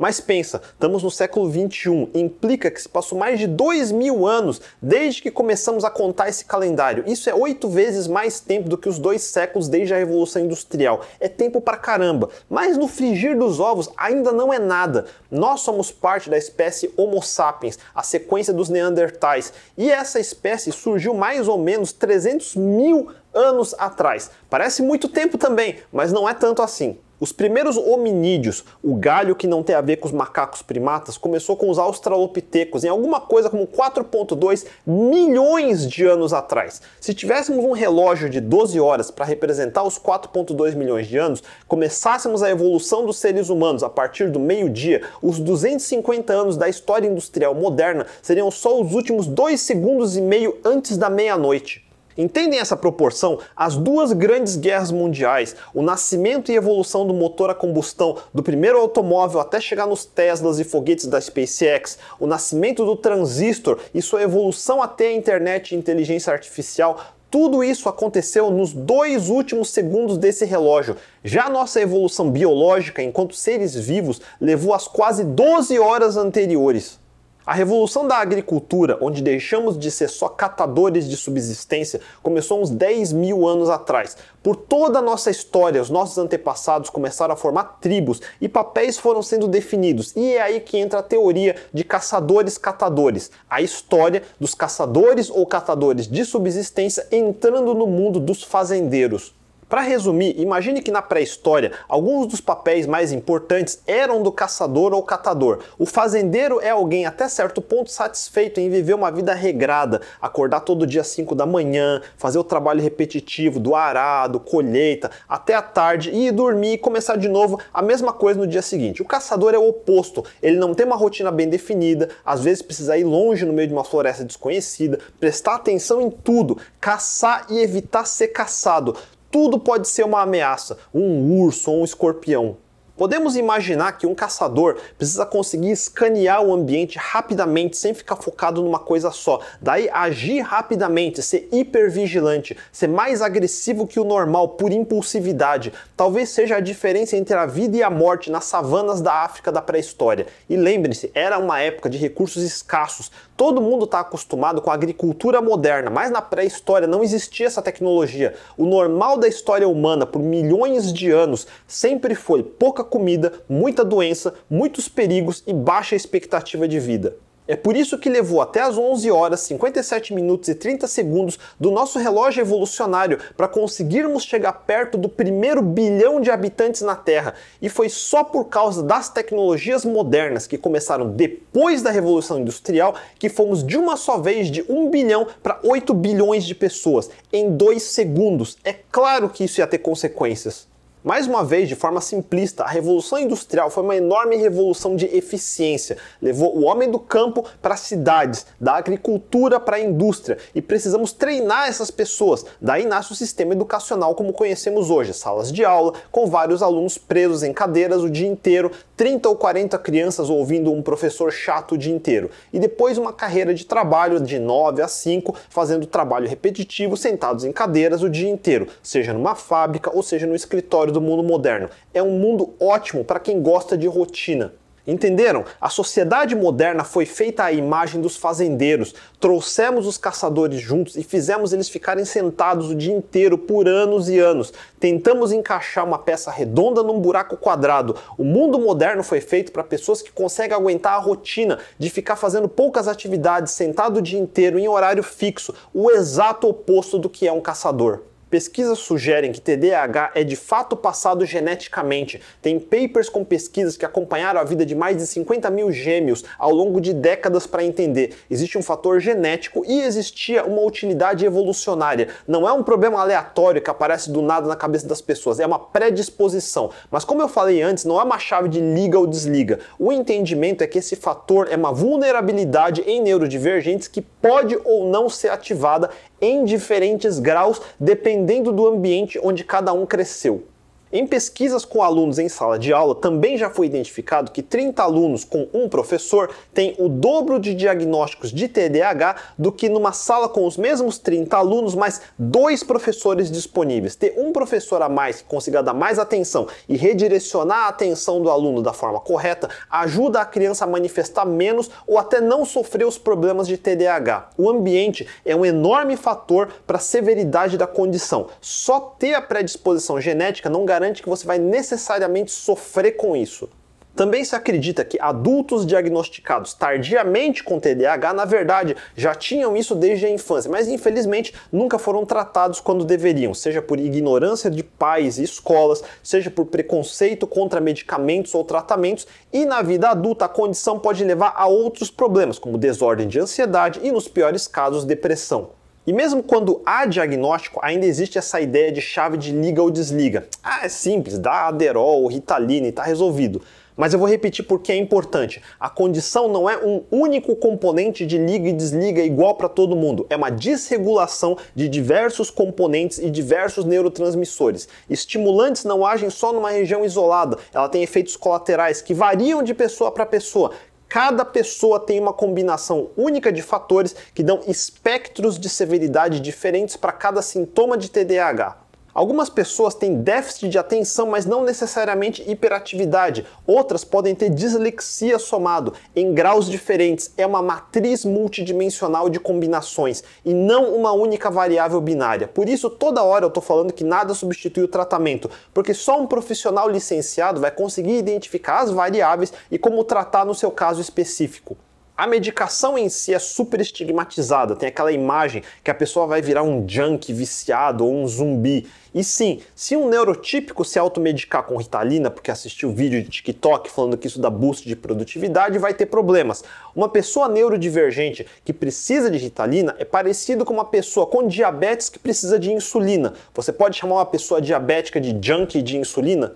Mas pensa, estamos no século 21, implica que se passou mais de dois mil anos desde que começamos a contar esse calendário. Isso é oito vezes mais tempo do que os dois séculos desde a Revolução Industrial. É tempo pra caramba. Mas no frigir dos ovos ainda não é nada. Nós somos parte da espécie Homo sapiens, a sequência dos Neandertais, e essa espécie surgiu mais ou menos 300 mil anos atrás. Parece muito tempo também, mas não é tanto assim. Os primeiros hominídeos, o galho que não tem a ver com os macacos primatas, começou com os australopitecos em alguma coisa como 4,2 milhões de anos atrás. Se tivéssemos um relógio de 12 horas para representar os 4,2 milhões de anos, começássemos a evolução dos seres humanos a partir do meio-dia, os 250 anos da história industrial moderna seriam só os últimos 2 segundos e meio antes da meia-noite. Entendem essa proporção? As duas grandes guerras mundiais, o nascimento e evolução do motor a combustão do primeiro automóvel até chegar nos Teslas e foguetes da SpaceX, o nascimento do transistor e sua evolução até a internet e inteligência artificial, tudo isso aconteceu nos dois últimos segundos desse relógio. Já nossa evolução biológica enquanto seres vivos levou as quase 12 horas anteriores. A revolução da agricultura, onde deixamos de ser só catadores de subsistência, começou uns 10 mil anos atrás. Por toda a nossa história, os nossos antepassados começaram a formar tribos e papéis foram sendo definidos. E é aí que entra a teoria de caçadores-catadores, a história dos caçadores ou catadores de subsistência entrando no mundo dos fazendeiros. Para resumir, imagine que na pré-história alguns dos papéis mais importantes eram do caçador ou catador. O fazendeiro é alguém até certo ponto satisfeito em viver uma vida regrada, acordar todo dia às 5 da manhã, fazer o trabalho repetitivo do arado, colheita, até a tarde e ir dormir e começar de novo a mesma coisa no dia seguinte. O caçador é o oposto, ele não tem uma rotina bem definida, às vezes precisa ir longe no meio de uma floresta desconhecida, prestar atenção em tudo, caçar e evitar ser caçado tudo pode ser uma ameaça, um urso ou um escorpião. Podemos imaginar que um caçador precisa conseguir escanear o ambiente rapidamente, sem ficar focado numa coisa só. Daí agir rapidamente, ser hipervigilante, ser mais agressivo que o normal por impulsividade. Talvez seja a diferença entre a vida e a morte nas savanas da África da pré-história. E lembre-se, era uma época de recursos escassos. Todo mundo está acostumado com a agricultura moderna, mas na pré-história não existia essa tecnologia. O normal da história humana por milhões de anos sempre foi pouca comida, muita doença, muitos perigos e baixa expectativa de vida. É por isso que levou até as 11 horas, 57 minutos e 30 segundos do nosso relógio evolucionário para conseguirmos chegar perto do primeiro bilhão de habitantes na Terra. E foi só por causa das tecnologias modernas que começaram depois da Revolução Industrial que fomos de uma só vez de 1 bilhão para 8 bilhões de pessoas em 2 segundos. É claro que isso ia ter consequências. Mais uma vez, de forma simplista, a Revolução Industrial foi uma enorme revolução de eficiência. Levou o homem do campo para as cidades, da agricultura para a indústria e precisamos treinar essas pessoas. Daí nasce o sistema educacional como conhecemos hoje: salas de aula, com vários alunos presos em cadeiras o dia inteiro, 30 ou 40 crianças ouvindo um professor chato o dia inteiro. E depois uma carreira de trabalho de 9 a 5, fazendo trabalho repetitivo, sentados em cadeiras o dia inteiro, seja numa fábrica ou seja no escritório do mundo moderno. É um mundo ótimo para quem gosta de rotina. Entenderam? A sociedade moderna foi feita à imagem dos fazendeiros. Trouxemos os caçadores juntos e fizemos eles ficarem sentados o dia inteiro por anos e anos. Tentamos encaixar uma peça redonda num buraco quadrado. O mundo moderno foi feito para pessoas que conseguem aguentar a rotina de ficar fazendo poucas atividades, sentado o dia inteiro em horário fixo, o exato oposto do que é um caçador. Pesquisas sugerem que TDAH é de fato passado geneticamente. Tem papers com pesquisas que acompanharam a vida de mais de 50 mil gêmeos ao longo de décadas para entender. Existe um fator genético e existia uma utilidade evolucionária. Não é um problema aleatório que aparece do nada na cabeça das pessoas, é uma predisposição. Mas como eu falei antes, não é uma chave de liga ou desliga. O entendimento é que esse fator é uma vulnerabilidade em neurodivergentes que pode ou não ser ativada em diferentes graus, dependendo do ambiente onde cada um cresceu. Em pesquisas com alunos em sala de aula, também já foi identificado que 30 alunos com um professor têm o dobro de diagnósticos de TDAH do que numa sala com os mesmos 30 alunos, mas dois professores disponíveis. Ter um professor a mais que consiga dar mais atenção e redirecionar a atenção do aluno da forma correta ajuda a criança a manifestar menos ou até não sofrer os problemas de TDAH. O ambiente é um enorme fator para a severidade da condição. Só ter a predisposição genética não garante garante que você vai necessariamente sofrer com isso. Também se acredita que adultos diagnosticados tardiamente com TDAH, na verdade, já tinham isso desde a infância, mas infelizmente nunca foram tratados quando deveriam, seja por ignorância de pais e escolas, seja por preconceito contra medicamentos ou tratamentos, e na vida adulta a condição pode levar a outros problemas, como desordem de ansiedade e, nos piores casos, depressão. E mesmo quando há diagnóstico, ainda existe essa ideia de chave de liga ou desliga. Ah, é simples, dá Aderol, Ritalina e está resolvido. Mas eu vou repetir porque é importante. A condição não é um único componente de liga e desliga igual para todo mundo. É uma desregulação de diversos componentes e diversos neurotransmissores. Estimulantes não agem só numa região isolada, ela tem efeitos colaterais que variam de pessoa para pessoa, Cada pessoa tem uma combinação única de fatores que dão espectros de severidade diferentes para cada sintoma de TDAH. Algumas pessoas têm déficit de atenção, mas não necessariamente hiperatividade. Outras podem ter dislexia somado em graus diferentes. É uma matriz multidimensional de combinações e não uma única variável binária. Por isso, toda hora eu estou falando que nada substitui o tratamento, porque só um profissional licenciado vai conseguir identificar as variáveis e como tratar no seu caso específico. A medicação em si é super estigmatizada, tem aquela imagem que a pessoa vai virar um junk viciado ou um zumbi. E sim, se um neurotípico se automedicar com Ritalina porque assistiu vídeo de TikTok falando que isso dá boost de produtividade, vai ter problemas. Uma pessoa neurodivergente que precisa de Ritalina é parecido com uma pessoa com diabetes que precisa de insulina. Você pode chamar uma pessoa diabética de junkie de insulina?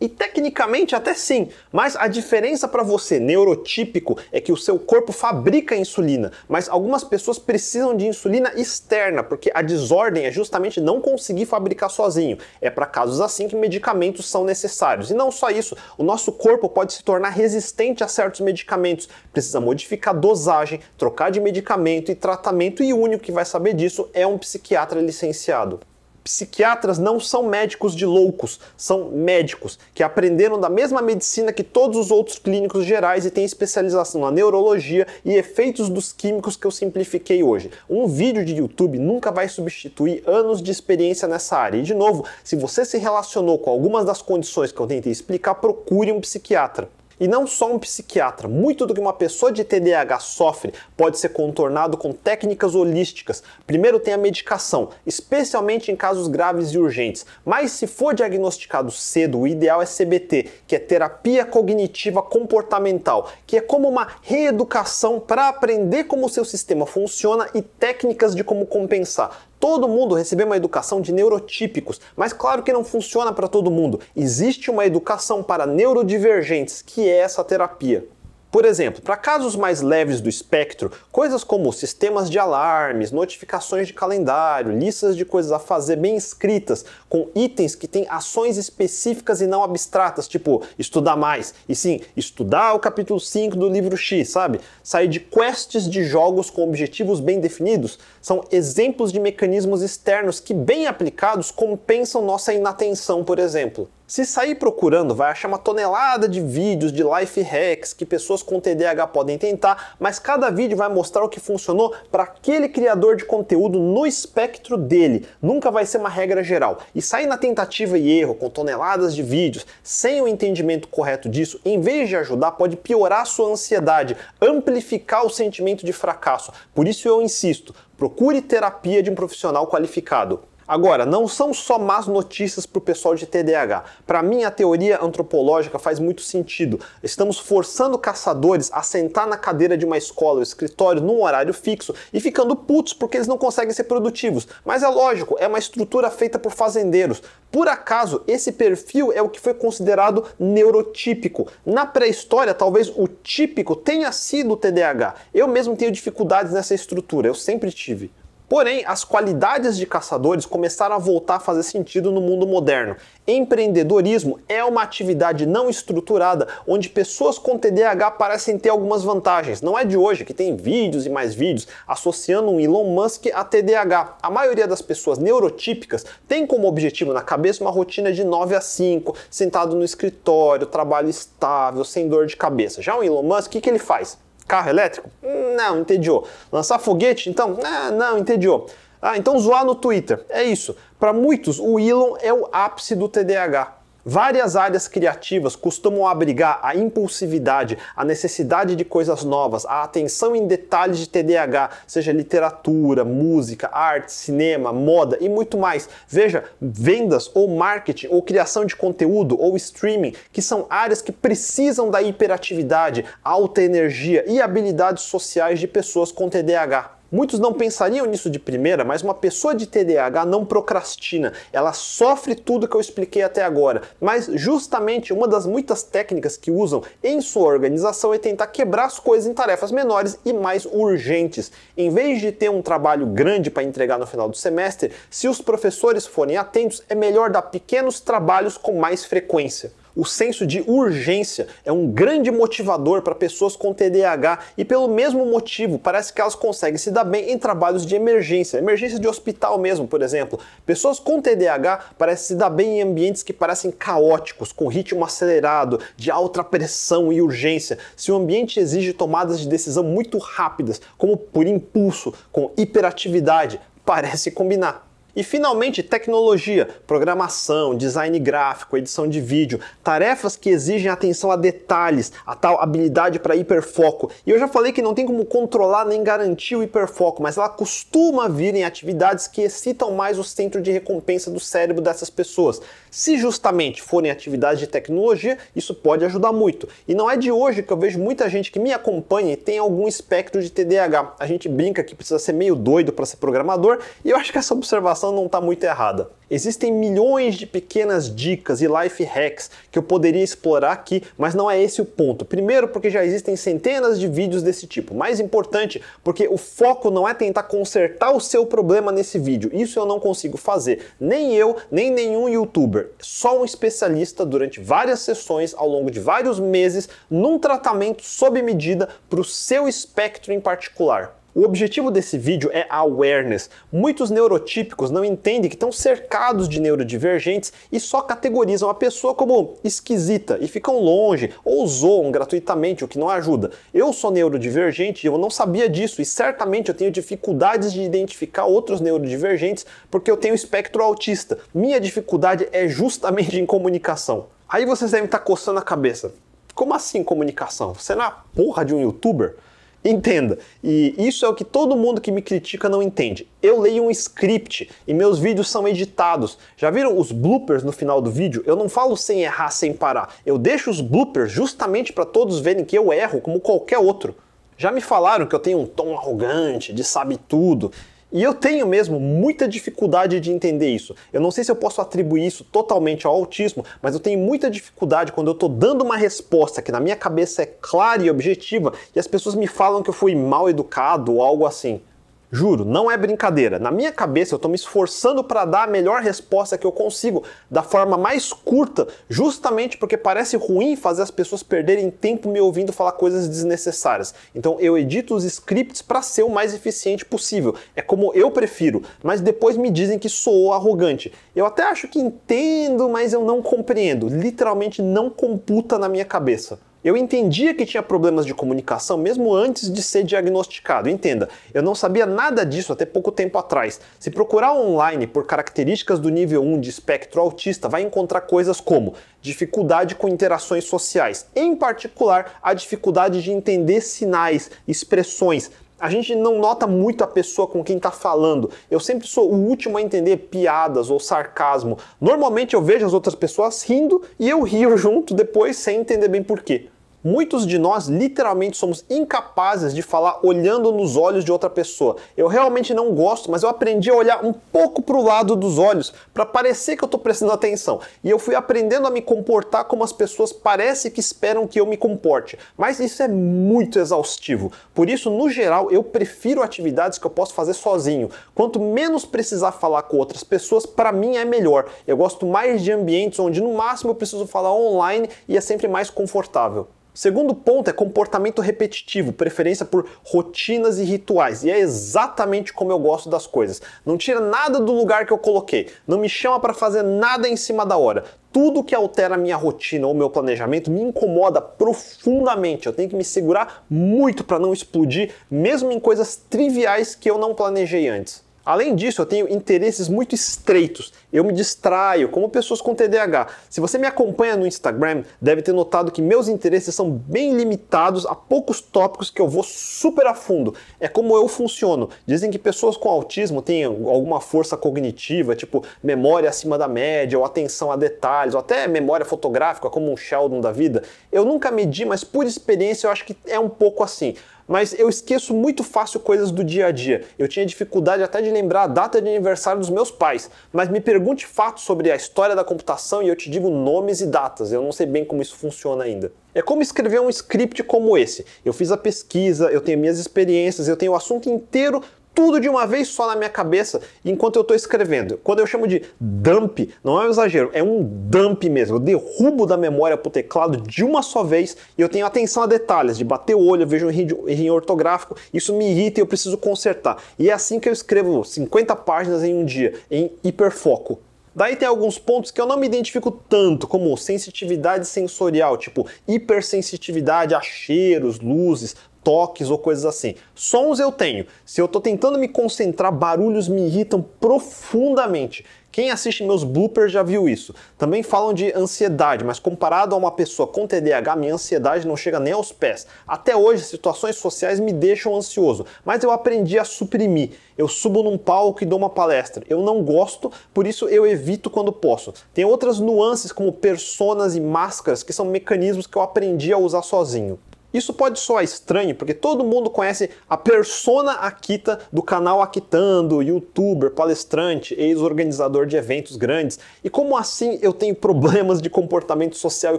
E tecnicamente até sim, mas a diferença para você neurotípico é que o seu corpo fabrica insulina, mas algumas pessoas precisam de insulina externa, porque a desordem é justamente não conseguir fabricar sozinho. É para casos assim que medicamentos são necessários. E não só isso, o nosso corpo pode se tornar resistente a certos medicamentos. Precisa modificar dosagem, trocar de medicamento e tratamento, e o único que vai saber disso é um psiquiatra licenciado. Psiquiatras não são médicos de loucos, são médicos que aprenderam da mesma medicina que todos os outros clínicos gerais e têm especialização na neurologia e efeitos dos químicos que eu simplifiquei hoje. Um vídeo de YouTube nunca vai substituir anos de experiência nessa área. E de novo, se você se relacionou com algumas das condições que eu tentei explicar, procure um psiquiatra. E não só um psiquiatra, muito do que uma pessoa de TDAH sofre pode ser contornado com técnicas holísticas. Primeiro tem a medicação, especialmente em casos graves e urgentes. Mas se for diagnosticado cedo, o ideal é CBT, que é terapia cognitiva comportamental, que é como uma reeducação para aprender como o seu sistema funciona e técnicas de como compensar. Todo mundo recebeu uma educação de neurotípicos, mas claro que não funciona para todo mundo. Existe uma educação para neurodivergentes, que é essa terapia. Por exemplo, para casos mais leves do espectro, coisas como sistemas de alarmes, notificações de calendário, listas de coisas a fazer bem escritas, com itens que têm ações específicas e não abstratas, tipo estudar mais, e sim, estudar o capítulo 5 do livro X, sabe? Sair de quests de jogos com objetivos bem definidos, são exemplos de mecanismos externos que, bem aplicados, compensam nossa inatenção, por exemplo. Se sair procurando, vai achar uma tonelada de vídeos de life hacks que pessoas com TDAH podem tentar, mas cada vídeo vai mostrar o que funcionou para aquele criador de conteúdo no espectro dele. Nunca vai ser uma regra geral. E sair na tentativa e erro com toneladas de vídeos sem o entendimento correto disso, em vez de ajudar, pode piorar sua ansiedade, amplificar o sentimento de fracasso. Por isso eu insisto, procure terapia de um profissional qualificado. Agora, não são só más notícias para o pessoal de TDAH. Para mim, a teoria antropológica faz muito sentido. Estamos forçando caçadores a sentar na cadeira de uma escola ou escritório num horário fixo e ficando putos porque eles não conseguem ser produtivos. Mas é lógico, é uma estrutura feita por fazendeiros. Por acaso, esse perfil é o que foi considerado neurotípico. Na pré-história, talvez o típico tenha sido o TDAH. Eu mesmo tenho dificuldades nessa estrutura, eu sempre tive. Porém, as qualidades de caçadores começaram a voltar a fazer sentido no mundo moderno. Empreendedorismo é uma atividade não estruturada onde pessoas com TDAH parecem ter algumas vantagens. Não é de hoje que tem vídeos e mais vídeos associando um Elon Musk a TDAH. A maioria das pessoas neurotípicas tem como objetivo na cabeça uma rotina de 9 a 5, sentado no escritório, trabalho estável, sem dor de cabeça. Já o Elon Musk, o que, que ele faz? Carro elétrico? Não, entediou. Lançar foguete? Então, ah, não, entediou. Ah, então zoar no Twitter. É isso. Para muitos, o Elon é o ápice do TDAH. Várias áreas criativas costumam abrigar a impulsividade, a necessidade de coisas novas, a atenção em detalhes de TDAH, seja literatura, música, arte, cinema, moda e muito mais. Veja, vendas ou marketing ou criação de conteúdo ou streaming, que são áreas que precisam da hiperatividade, alta energia e habilidades sociais de pessoas com TDAH. Muitos não pensariam nisso de primeira, mas uma pessoa de TDAH não procrastina. Ela sofre tudo que eu expliquei até agora. Mas justamente uma das muitas técnicas que usam em sua organização é tentar quebrar as coisas em tarefas menores e mais urgentes. Em vez de ter um trabalho grande para entregar no final do semestre, se os professores forem atentos, é melhor dar pequenos trabalhos com mais frequência. O senso de urgência é um grande motivador para pessoas com TDAH e, pelo mesmo motivo, parece que elas conseguem se dar bem em trabalhos de emergência, emergência de hospital mesmo, por exemplo. Pessoas com TDAH parecem se dar bem em ambientes que parecem caóticos, com ritmo acelerado, de alta pressão e urgência. Se o ambiente exige tomadas de decisão muito rápidas, como por impulso, com hiperatividade, parece combinar. E finalmente, tecnologia, programação, design gráfico, edição de vídeo, tarefas que exigem atenção a detalhes, a tal habilidade para hiperfoco. E eu já falei que não tem como controlar nem garantir o hiperfoco, mas ela costuma vir em atividades que excitam mais o centro de recompensa do cérebro dessas pessoas. Se justamente forem atividades de tecnologia, isso pode ajudar muito. E não é de hoje que eu vejo muita gente que me acompanha e tem algum espectro de TDAH. A gente brinca que precisa ser meio doido para ser programador, e eu acho que essa observação não está muito errada. Existem milhões de pequenas dicas e life hacks que eu poderia explorar aqui, mas não é esse o ponto. Primeiro, porque já existem centenas de vídeos desse tipo. Mais importante, porque o foco não é tentar consertar o seu problema nesse vídeo. Isso eu não consigo fazer. Nem eu, nem nenhum youtuber. Só um especialista durante várias sessões ao longo de vários meses num tratamento sob medida para o seu espectro em particular. O objetivo desse vídeo é awareness. Muitos neurotípicos não entendem que estão cercados de neurodivergentes e só categorizam a pessoa como esquisita e ficam longe ou zoam gratuitamente, o que não ajuda. Eu sou neurodivergente e eu não sabia disso e certamente eu tenho dificuldades de identificar outros neurodivergentes porque eu tenho espectro autista. Minha dificuldade é justamente em comunicação. Aí vocês devem estar coçando a cabeça. Como assim comunicação? Você é a porra de um youtuber? Entenda, e isso é o que todo mundo que me critica não entende. Eu leio um script e meus vídeos são editados. Já viram os bloopers no final do vídeo? Eu não falo sem errar, sem parar. Eu deixo os bloopers justamente para todos verem que eu erro como qualquer outro. Já me falaram que eu tenho um tom arrogante, de sabe tudo. E eu tenho mesmo muita dificuldade de entender isso. Eu não sei se eu posso atribuir isso totalmente ao autismo, mas eu tenho muita dificuldade quando eu estou dando uma resposta que na minha cabeça é clara e objetiva e as pessoas me falam que eu fui mal educado ou algo assim. Juro, não é brincadeira. Na minha cabeça eu estou me esforçando para dar a melhor resposta que eu consigo, da forma mais curta, justamente porque parece ruim fazer as pessoas perderem tempo me ouvindo falar coisas desnecessárias. Então eu edito os scripts para ser o mais eficiente possível. É como eu prefiro, mas depois me dizem que sou arrogante. Eu até acho que entendo, mas eu não compreendo. Literalmente não computa na minha cabeça. Eu entendia que tinha problemas de comunicação mesmo antes de ser diagnosticado. Entenda, eu não sabia nada disso até pouco tempo atrás. Se procurar online por características do nível 1 de espectro autista, vai encontrar coisas como dificuldade com interações sociais, em particular a dificuldade de entender sinais, expressões, a gente não nota muito a pessoa com quem está falando. Eu sempre sou o último a entender piadas ou sarcasmo. Normalmente eu vejo as outras pessoas rindo e eu rio junto depois sem entender bem porquê. Muitos de nós literalmente somos incapazes de falar olhando nos olhos de outra pessoa. Eu realmente não gosto, mas eu aprendi a olhar um pouco para o lado dos olhos para parecer que eu estou prestando atenção. E eu fui aprendendo a me comportar como as pessoas parecem que esperam que eu me comporte. Mas isso é muito exaustivo. Por isso, no geral, eu prefiro atividades que eu posso fazer sozinho. Quanto menos precisar falar com outras pessoas, para mim é melhor. Eu gosto mais de ambientes onde no máximo eu preciso falar online e é sempre mais confortável. Segundo ponto é comportamento repetitivo, preferência por rotinas e rituais. E é exatamente como eu gosto das coisas. Não tira nada do lugar que eu coloquei, não me chama para fazer nada em cima da hora. Tudo que altera a minha rotina ou meu planejamento me incomoda profundamente. Eu tenho que me segurar muito para não explodir, mesmo em coisas triviais que eu não planejei antes. Além disso, eu tenho interesses muito estreitos. Eu me distraio, como pessoas com TDAH. Se você me acompanha no Instagram, deve ter notado que meus interesses são bem limitados a poucos tópicos que eu vou super a fundo. É como eu funciono. Dizem que pessoas com autismo têm alguma força cognitiva, tipo memória acima da média, ou atenção a detalhes, ou até memória fotográfica, como um Sheldon da vida. Eu nunca medi, mas por experiência eu acho que é um pouco assim mas eu esqueço muito fácil coisas do dia a dia. Eu tinha dificuldade até de lembrar a data de aniversário dos meus pais, mas me pergunte fatos sobre a história da computação e eu te digo nomes e datas. Eu não sei bem como isso funciona ainda. É como escrever um script como esse. Eu fiz a pesquisa, eu tenho minhas experiências, eu tenho o assunto inteiro tudo de uma vez só na minha cabeça enquanto eu estou escrevendo. Quando eu chamo de dump, não é um exagero, é um dump mesmo. Eu derrubo da memória para o teclado de uma só vez e eu tenho atenção a detalhes, de bater o olho, eu vejo um erro ortográfico, isso me irrita e eu preciso consertar. E é assim que eu escrevo 50 páginas em um dia, em hiperfoco. Daí tem alguns pontos que eu não me identifico tanto, como sensitividade sensorial, tipo hipersensitividade a cheiros, luzes, toques ou coisas assim. Sons eu tenho. Se eu estou tentando me concentrar, barulhos me irritam profundamente. Quem assiste meus bloopers já viu isso. Também falam de ansiedade, mas comparado a uma pessoa com TDAH, minha ansiedade não chega nem aos pés. Até hoje, situações sociais me deixam ansioso, mas eu aprendi a suprimir. Eu subo num palco e dou uma palestra. Eu não gosto, por isso eu evito quando posso. Tem outras nuances como personas e máscaras que são mecanismos que eu aprendi a usar sozinho. Isso pode soar estranho, porque todo mundo conhece a persona Akita do canal Akitando, youtuber, palestrante, ex-organizador de eventos grandes. E como assim eu tenho problemas de comportamento social e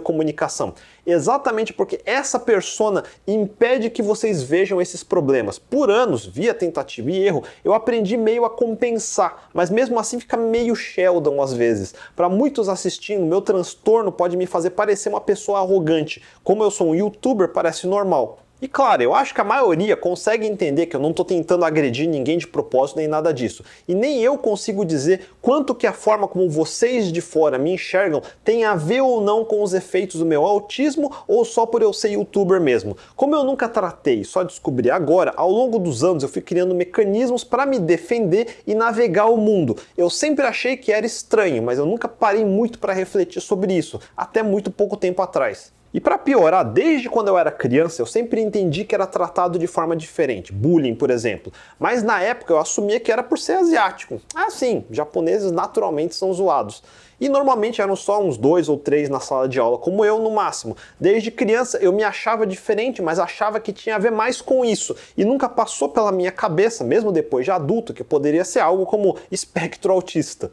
comunicação? Exatamente porque essa persona impede que vocês vejam esses problemas. Por anos, via tentativa e erro, eu aprendi meio a compensar, mas mesmo assim fica meio Sheldon às vezes. Para muitos assistindo, meu transtorno pode me fazer parecer uma pessoa arrogante. Como eu sou um youtuber, parece normal. E claro, eu acho que a maioria consegue entender que eu não estou tentando agredir ninguém de propósito nem nada disso. E nem eu consigo dizer quanto que a forma como vocês de fora me enxergam tem a ver ou não com os efeitos do meu autismo ou só por eu ser youtuber mesmo. Como eu nunca tratei, só descobri agora, ao longo dos anos eu fui criando mecanismos para me defender e navegar o mundo. Eu sempre achei que era estranho, mas eu nunca parei muito para refletir sobre isso, até muito pouco tempo atrás. E para piorar, desde quando eu era criança, eu sempre entendi que era tratado de forma diferente, bullying, por exemplo. Mas na época eu assumia que era por ser asiático. Ah, sim, japoneses naturalmente são zoados. E normalmente eram só uns dois ou três na sala de aula, como eu no máximo. Desde criança eu me achava diferente, mas achava que tinha a ver mais com isso. E nunca passou pela minha cabeça, mesmo depois de adulto, que poderia ser algo como espectro autista.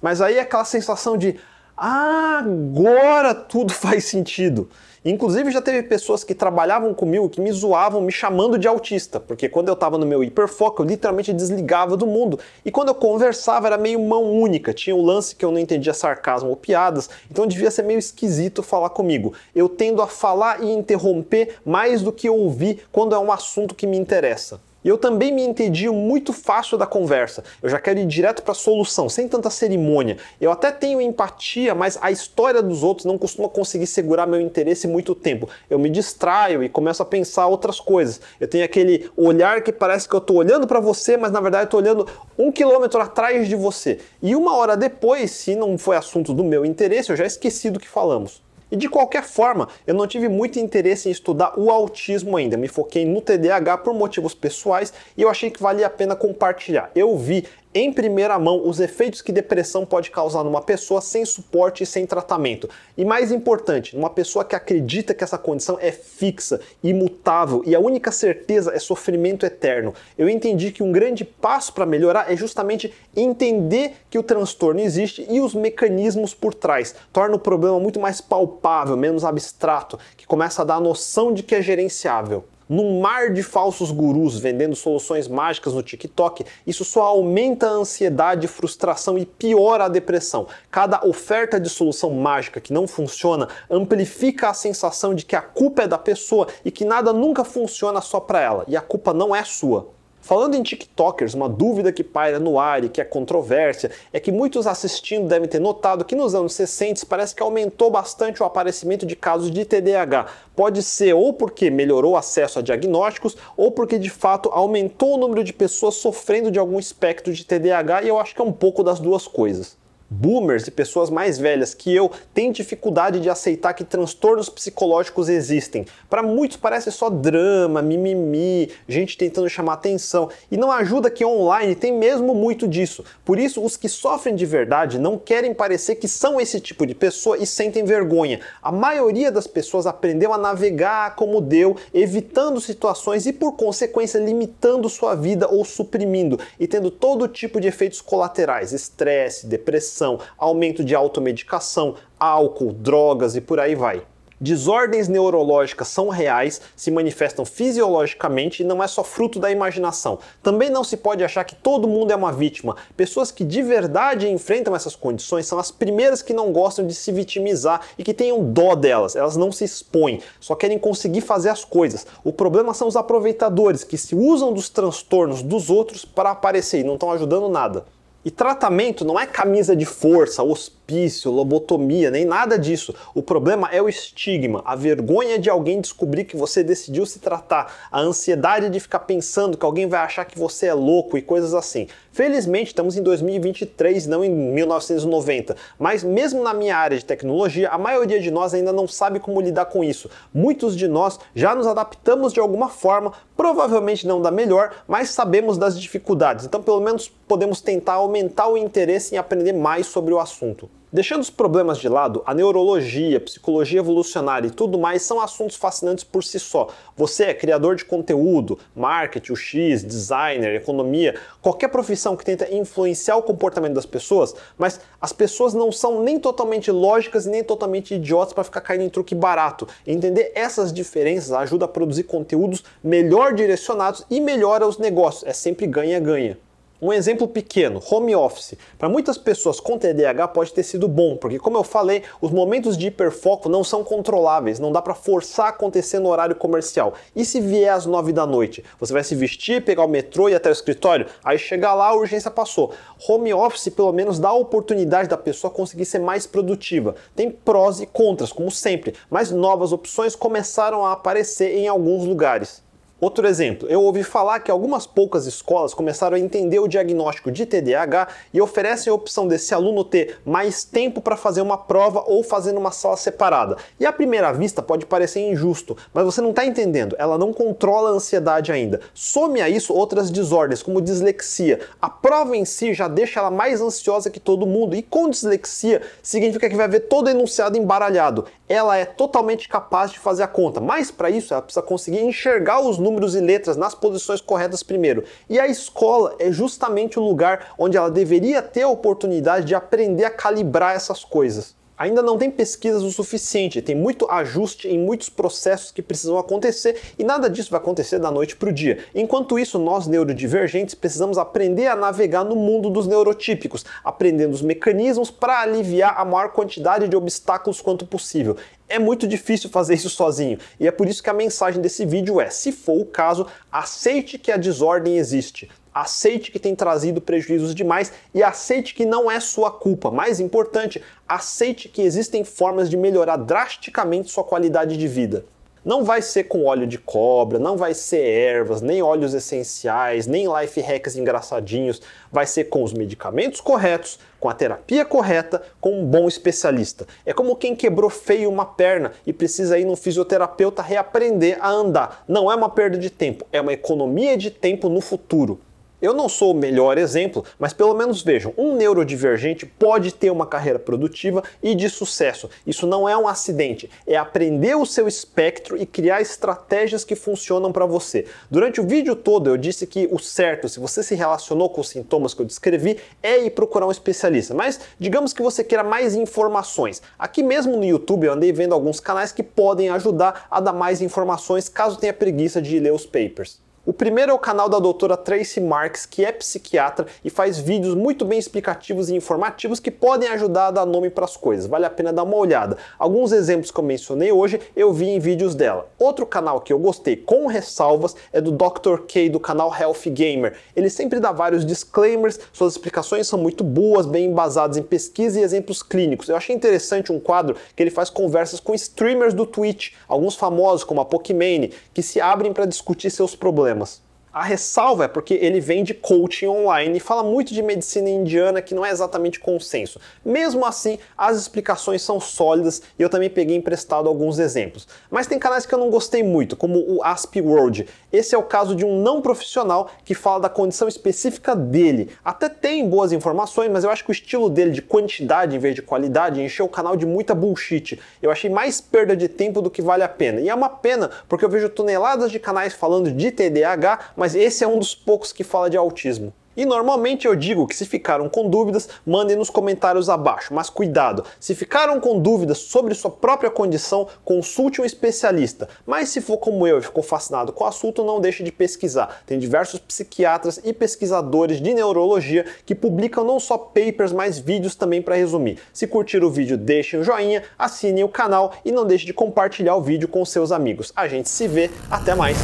Mas aí é aquela sensação de agora tudo faz sentido. Inclusive já teve pessoas que trabalhavam comigo que me zoavam me chamando de autista, porque quando eu estava no meu hiperfoco eu literalmente desligava do mundo. E quando eu conversava era meio mão única, tinha um lance que eu não entendia sarcasmo ou piadas, então devia ser meio esquisito falar comigo. Eu tendo a falar e interromper mais do que ouvir quando é um assunto que me interessa. E eu também me entendi muito fácil da conversa. Eu já quero ir direto para a solução, sem tanta cerimônia. Eu até tenho empatia, mas a história dos outros não costuma conseguir segurar meu interesse muito tempo. Eu me distraio e começo a pensar outras coisas. Eu tenho aquele olhar que parece que eu estou olhando para você, mas na verdade estou olhando um quilômetro atrás de você. E uma hora depois, se não foi assunto do meu interesse, eu já esqueci do que falamos. E de qualquer forma, eu não tive muito interesse em estudar o autismo ainda. Me foquei no TDAH por motivos pessoais e eu achei que valia a pena compartilhar. Eu vi em primeira mão os efeitos que depressão pode causar numa pessoa sem suporte e sem tratamento. E mais importante, numa pessoa que acredita que essa condição é fixa, imutável e a única certeza é sofrimento eterno. Eu entendi que um grande passo para melhorar é justamente entender que o transtorno existe e os mecanismos por trás. Torna o problema muito mais palpável, menos abstrato, que começa a dar a noção de que é gerenciável num mar de falsos gurus vendendo soluções mágicas no TikTok, isso só aumenta a ansiedade, frustração e piora a depressão. Cada oferta de solução mágica que não funciona amplifica a sensação de que a culpa é da pessoa e que nada nunca funciona só para ela, e a culpa não é sua. Falando em TikTokers, uma dúvida que paira no ar e que é controvérsia é que muitos assistindo devem ter notado que nos anos 60 parece que aumentou bastante o aparecimento de casos de TDAH. Pode ser ou porque melhorou o acesso a diagnósticos ou porque de fato aumentou o número de pessoas sofrendo de algum espectro de TDAH e eu acho que é um pouco das duas coisas boomers e pessoas mais velhas que eu têm dificuldade de aceitar que transtornos psicológicos existem. Para muitos parece só drama, mimimi, gente tentando chamar atenção e não ajuda que online tem mesmo muito disso. Por isso, os que sofrem de verdade não querem parecer que são esse tipo de pessoa e sentem vergonha. A maioria das pessoas aprendeu a navegar como deu, evitando situações e por consequência limitando sua vida ou suprimindo e tendo todo tipo de efeitos colaterais, estresse, depressão depressão, aumento de automedicação, álcool, drogas e por aí vai. Desordens neurológicas são reais, se manifestam fisiologicamente e não é só fruto da imaginação. Também não se pode achar que todo mundo é uma vítima. Pessoas que de verdade enfrentam essas condições são as primeiras que não gostam de se vitimizar e que tenham dó delas. Elas não se expõem, só querem conseguir fazer as coisas. O problema são os aproveitadores que se usam dos transtornos dos outros para aparecer e não estão ajudando nada. E tratamento não é camisa de força, hospício, lobotomia, nem nada disso. O problema é o estigma, a vergonha de alguém descobrir que você decidiu se tratar, a ansiedade de ficar pensando que alguém vai achar que você é louco e coisas assim. Felizmente estamos em 2023, não em 1990, mas mesmo na minha área de tecnologia, a maioria de nós ainda não sabe como lidar com isso. Muitos de nós já nos adaptamos de alguma forma, provavelmente não da melhor, mas sabemos das dificuldades. Então, pelo menos podemos tentar aumentar o interesse em aprender mais sobre o assunto. Deixando os problemas de lado, a neurologia, psicologia evolucionária e tudo mais são assuntos fascinantes por si só. Você é criador de conteúdo, marketing, UX, designer, economia, qualquer profissão que tenta influenciar o comportamento das pessoas, mas as pessoas não são nem totalmente lógicas e nem totalmente idiotas para ficar caindo em truque barato. Entender essas diferenças ajuda a produzir conteúdos melhor direcionados e melhora os negócios. É sempre ganha-ganha. Um exemplo pequeno, home office. Para muitas pessoas com TDAH pode ter sido bom, porque como eu falei, os momentos de hiperfoco não são controláveis, não dá para forçar acontecer no horário comercial. E se vier às 9 da noite? Você vai se vestir, pegar o metrô e ir até o escritório? Aí chegar lá, a urgência passou. Home office pelo menos dá a oportunidade da pessoa conseguir ser mais produtiva. Tem prós e contras, como sempre, mas novas opções começaram a aparecer em alguns lugares. Outro exemplo, eu ouvi falar que algumas poucas escolas começaram a entender o diagnóstico de TDAH e oferecem a opção desse aluno ter mais tempo para fazer uma prova ou fazer numa sala separada. E à primeira vista pode parecer injusto, mas você não está entendendo, ela não controla a ansiedade ainda. Some a isso outras desordens, como dislexia. A prova em si já deixa ela mais ansiosa que todo mundo, e com dislexia significa que vai ver todo enunciado embaralhado. Ela é totalmente capaz de fazer a conta, mas para isso ela precisa conseguir enxergar os números e letras nas posições corretas primeiro. E a escola é justamente o lugar onde ela deveria ter a oportunidade de aprender a calibrar essas coisas ainda não tem pesquisas o suficiente, tem muito ajuste em muitos processos que precisam acontecer e nada disso vai acontecer da noite para o dia. Enquanto isso, nós neurodivergentes precisamos aprender a navegar no mundo dos neurotípicos, aprendendo os mecanismos para aliviar a maior quantidade de obstáculos quanto possível. É muito difícil fazer isso sozinho, e é por isso que a mensagem desse vídeo é: se for o caso, aceite que a desordem existe. Aceite que tem trazido prejuízos demais e aceite que não é sua culpa. Mais importante, aceite que existem formas de melhorar drasticamente sua qualidade de vida. Não vai ser com óleo de cobra, não vai ser ervas, nem óleos essenciais, nem life hacks engraçadinhos. Vai ser com os medicamentos corretos, com a terapia correta, com um bom especialista. É como quem quebrou feio uma perna e precisa ir no fisioterapeuta reaprender a andar. Não é uma perda de tempo, é uma economia de tempo no futuro. Eu não sou o melhor exemplo, mas pelo menos vejam, um neurodivergente pode ter uma carreira produtiva e de sucesso. Isso não é um acidente, é aprender o seu espectro e criar estratégias que funcionam para você. Durante o vídeo todo eu disse que o certo, se você se relacionou com os sintomas que eu descrevi, é ir procurar um especialista. Mas digamos que você queira mais informações. Aqui mesmo no YouTube eu andei vendo alguns canais que podem ajudar a dar mais informações caso tenha preguiça de ler os papers. O primeiro é o canal da doutora Tracy Marks, que é psiquiatra e faz vídeos muito bem explicativos e informativos que podem ajudar a dar nome para as coisas. Vale a pena dar uma olhada. Alguns exemplos que eu mencionei hoje eu vi em vídeos dela. Outro canal que eu gostei com ressalvas é do Dr. K do canal Health Gamer. Ele sempre dá vários disclaimers, suas explicações são muito boas, bem embasadas em pesquisa e exemplos clínicos. Eu achei interessante um quadro que ele faz conversas com streamers do Twitch, alguns famosos como a Pokimane, que se abrem para discutir seus problemas. ます。A ressalva é porque ele vem de coaching online e fala muito de medicina indiana que não é exatamente consenso. Mesmo assim, as explicações são sólidas e eu também peguei emprestado alguns exemplos. Mas tem canais que eu não gostei muito, como o Asp World. Esse é o caso de um não profissional que fala da condição específica dele. Até tem boas informações, mas eu acho que o estilo dele de quantidade em vez de qualidade encheu o canal de muita bullshit. Eu achei mais perda de tempo do que vale a pena. E é uma pena, porque eu vejo toneladas de canais falando de TDAH, mas esse é um dos poucos que fala de autismo. E normalmente eu digo que se ficaram com dúvidas, mandem nos comentários abaixo. Mas cuidado, se ficaram com dúvidas sobre sua própria condição, consulte um especialista. Mas se for como eu e ficou fascinado com o assunto, não deixe de pesquisar. Tem diversos psiquiatras e pesquisadores de neurologia que publicam não só papers, mas vídeos também para resumir. Se curtir o vídeo, deixem um joinha, assinem o canal e não deixe de compartilhar o vídeo com seus amigos. A gente se vê, até mais!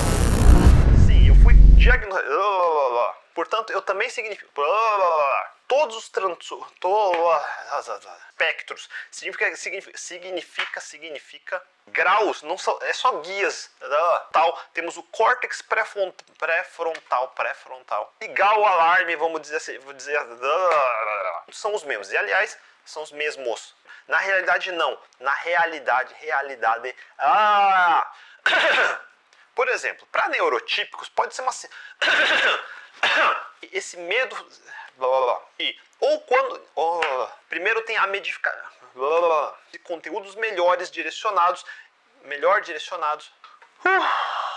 Diagnosticado. Portanto, eu também significo. Todos os espectros significa, significa, significa, significa graus, não são, é só guias. Tal, temos o córtex pré-frontal, pré-frontal. Ligar o alarme, vamos dizer assim, vou dizer, são os mesmos. E aliás, são os mesmos. Na realidade, não. Na realidade, realidade. Ah! Por exemplo, para neurotípicos pode ser uma esse medo blá, blá, blá, e ou quando oh, primeiro tem a medificação de conteúdos melhores direcionados, melhor direcionados. Uh.